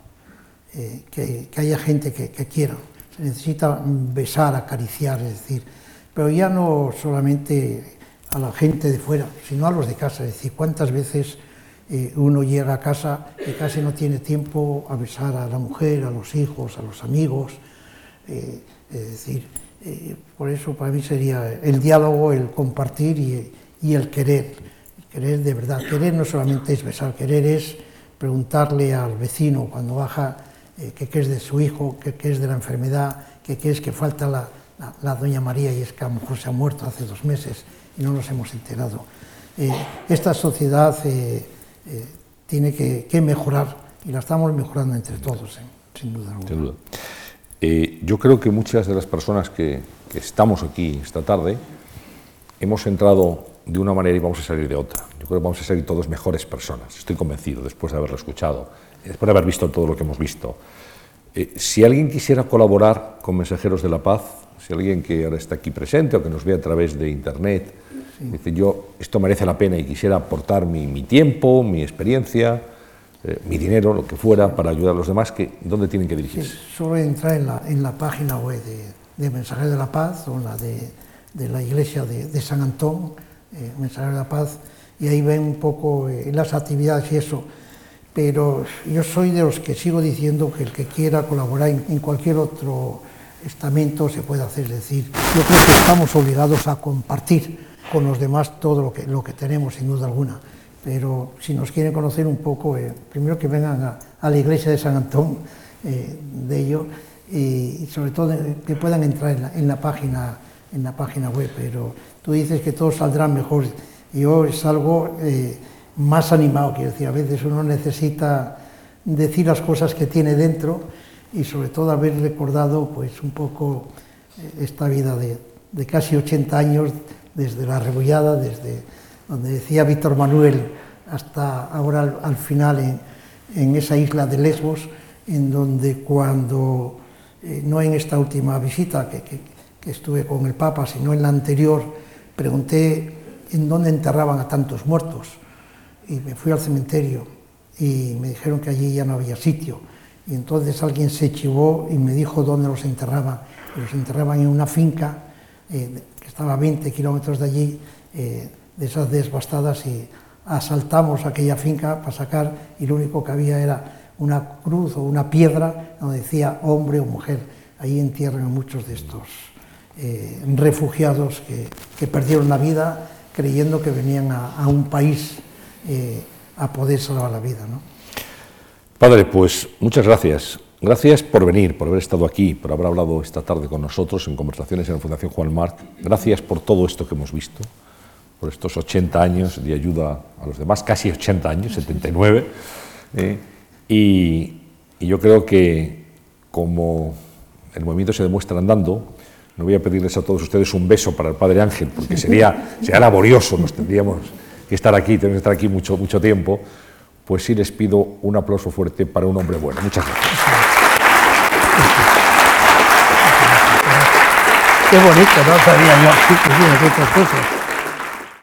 Speaker 2: eh, que, haya gente que, quiera, se necesita besar, acariciar, es decir, pero ya no solamente a la gente de fuera, sino a los de casa. Es decir, cuántas veces eh, uno llega a casa y casi no tiene tiempo a besar a la mujer, a los hijos, a los amigos. Eh, es decir, por eso para mí sería el diálogo, el compartir y, el querer. Querer de verdad. Querer no solamente es besar, querer es preguntarle al vecino cuando baja eh, qué es de su hijo, qué es de la enfermedad, qué es que falta la, la, doña María y es que a lo mejor se ha muerto hace dos meses y no nos hemos enterado. Eh, esta sociedad eh, tiene que, mejorar y la estamos mejorando entre todos, sin duda alguna. Sin duda.
Speaker 1: yo creo que muchas de las personas que, que estamos aquí esta tarde hemos entrado de una manera y vamos a salir de otra. Yo creo que vamos a salir todos mejores personas, estoy convencido, después de haberlo escuchado, después de haber visto todo lo que hemos visto. Eh, si alguien quisiera colaborar con Mensajeros de la Paz, si alguien que ahora está aquí presente o que nos ve a través de Internet, dice yo, esto merece la pena y quisiera aportar mi, mi tiempo, mi experiencia, eh, mi dinero, lo que fuera, para ayudar a los demás, que, ¿dónde tienen que dirigirse?
Speaker 2: solo entrar en la, en la página web de, de Mensajeros de la Paz o la de, de la iglesia de, de San Antón, eh, Mensajeros de la Paz, y ahí ven un poco eh, las actividades y eso. Pero yo soy de los que sigo diciendo que el que quiera colaborar en, cualquier otro estamento se puede hacer. Es decir, yo creo que estamos obligados a compartir con los demás todo lo que, lo que tenemos, sin duda alguna. Pero si nos quieren conocer un poco, eh, primero que vengan a, la iglesia de San Antón eh, de ello y, sobre todo que puedan entrar en la, página, en la página web. Pero tú dices que todo saldrá mejor yo es algo eh, más animado, quiero decir, a veces uno necesita decir las cosas que tiene dentro y sobre todo haber recordado pues un poco eh, esta vida de, casi 80 años desde la rebollada, desde donde decía Víctor Manuel hasta ahora al, final en, esa isla de Lesbos, en donde cuando, eh, no en esta última visita que, que estuve con el Papa, sino en la anterior, pregunté en dónde enterraban a tantos muertos. Y me fui al cementerio y me dijeron que allí ya no había sitio. Y entonces alguien se chivó y me dijo dónde los enterraban. Y los enterraban en una finca eh, que estaba a 20 kilómetros de allí, eh, de esas desbastadas, y asaltamos aquella finca para sacar, y lo único que había era una cruz o una piedra donde decía hombre o mujer. Ahí entierran a muchos de estos eh, refugiados que, perdieron la vida creyendo que venían a, un país a poder salvar la vida. ¿no?
Speaker 1: Padre, pues muchas gracias. Gracias por venir, por haber estado aquí, por haber hablado esta tarde con nosotros en conversaciones en la Fundación Juan Marc. Gracias por todo esto que hemos visto, por estos 80 años de ayuda a los demás, casi 80 años, 79. Eh, y, y yo creo que como el movimiento se demuestra andando, no voy a pedirles a todos ustedes un beso para el Padre Ángel, porque sería, sería laborioso, nos tendríamos que estar aquí, tenemos que estar aquí mucho, mucho tiempo. Pues sí les pido un aplauso fuerte para un hombre bueno. Muchas gracias.
Speaker 2: Qué bonito, ¿no? Sabía yo, cosas.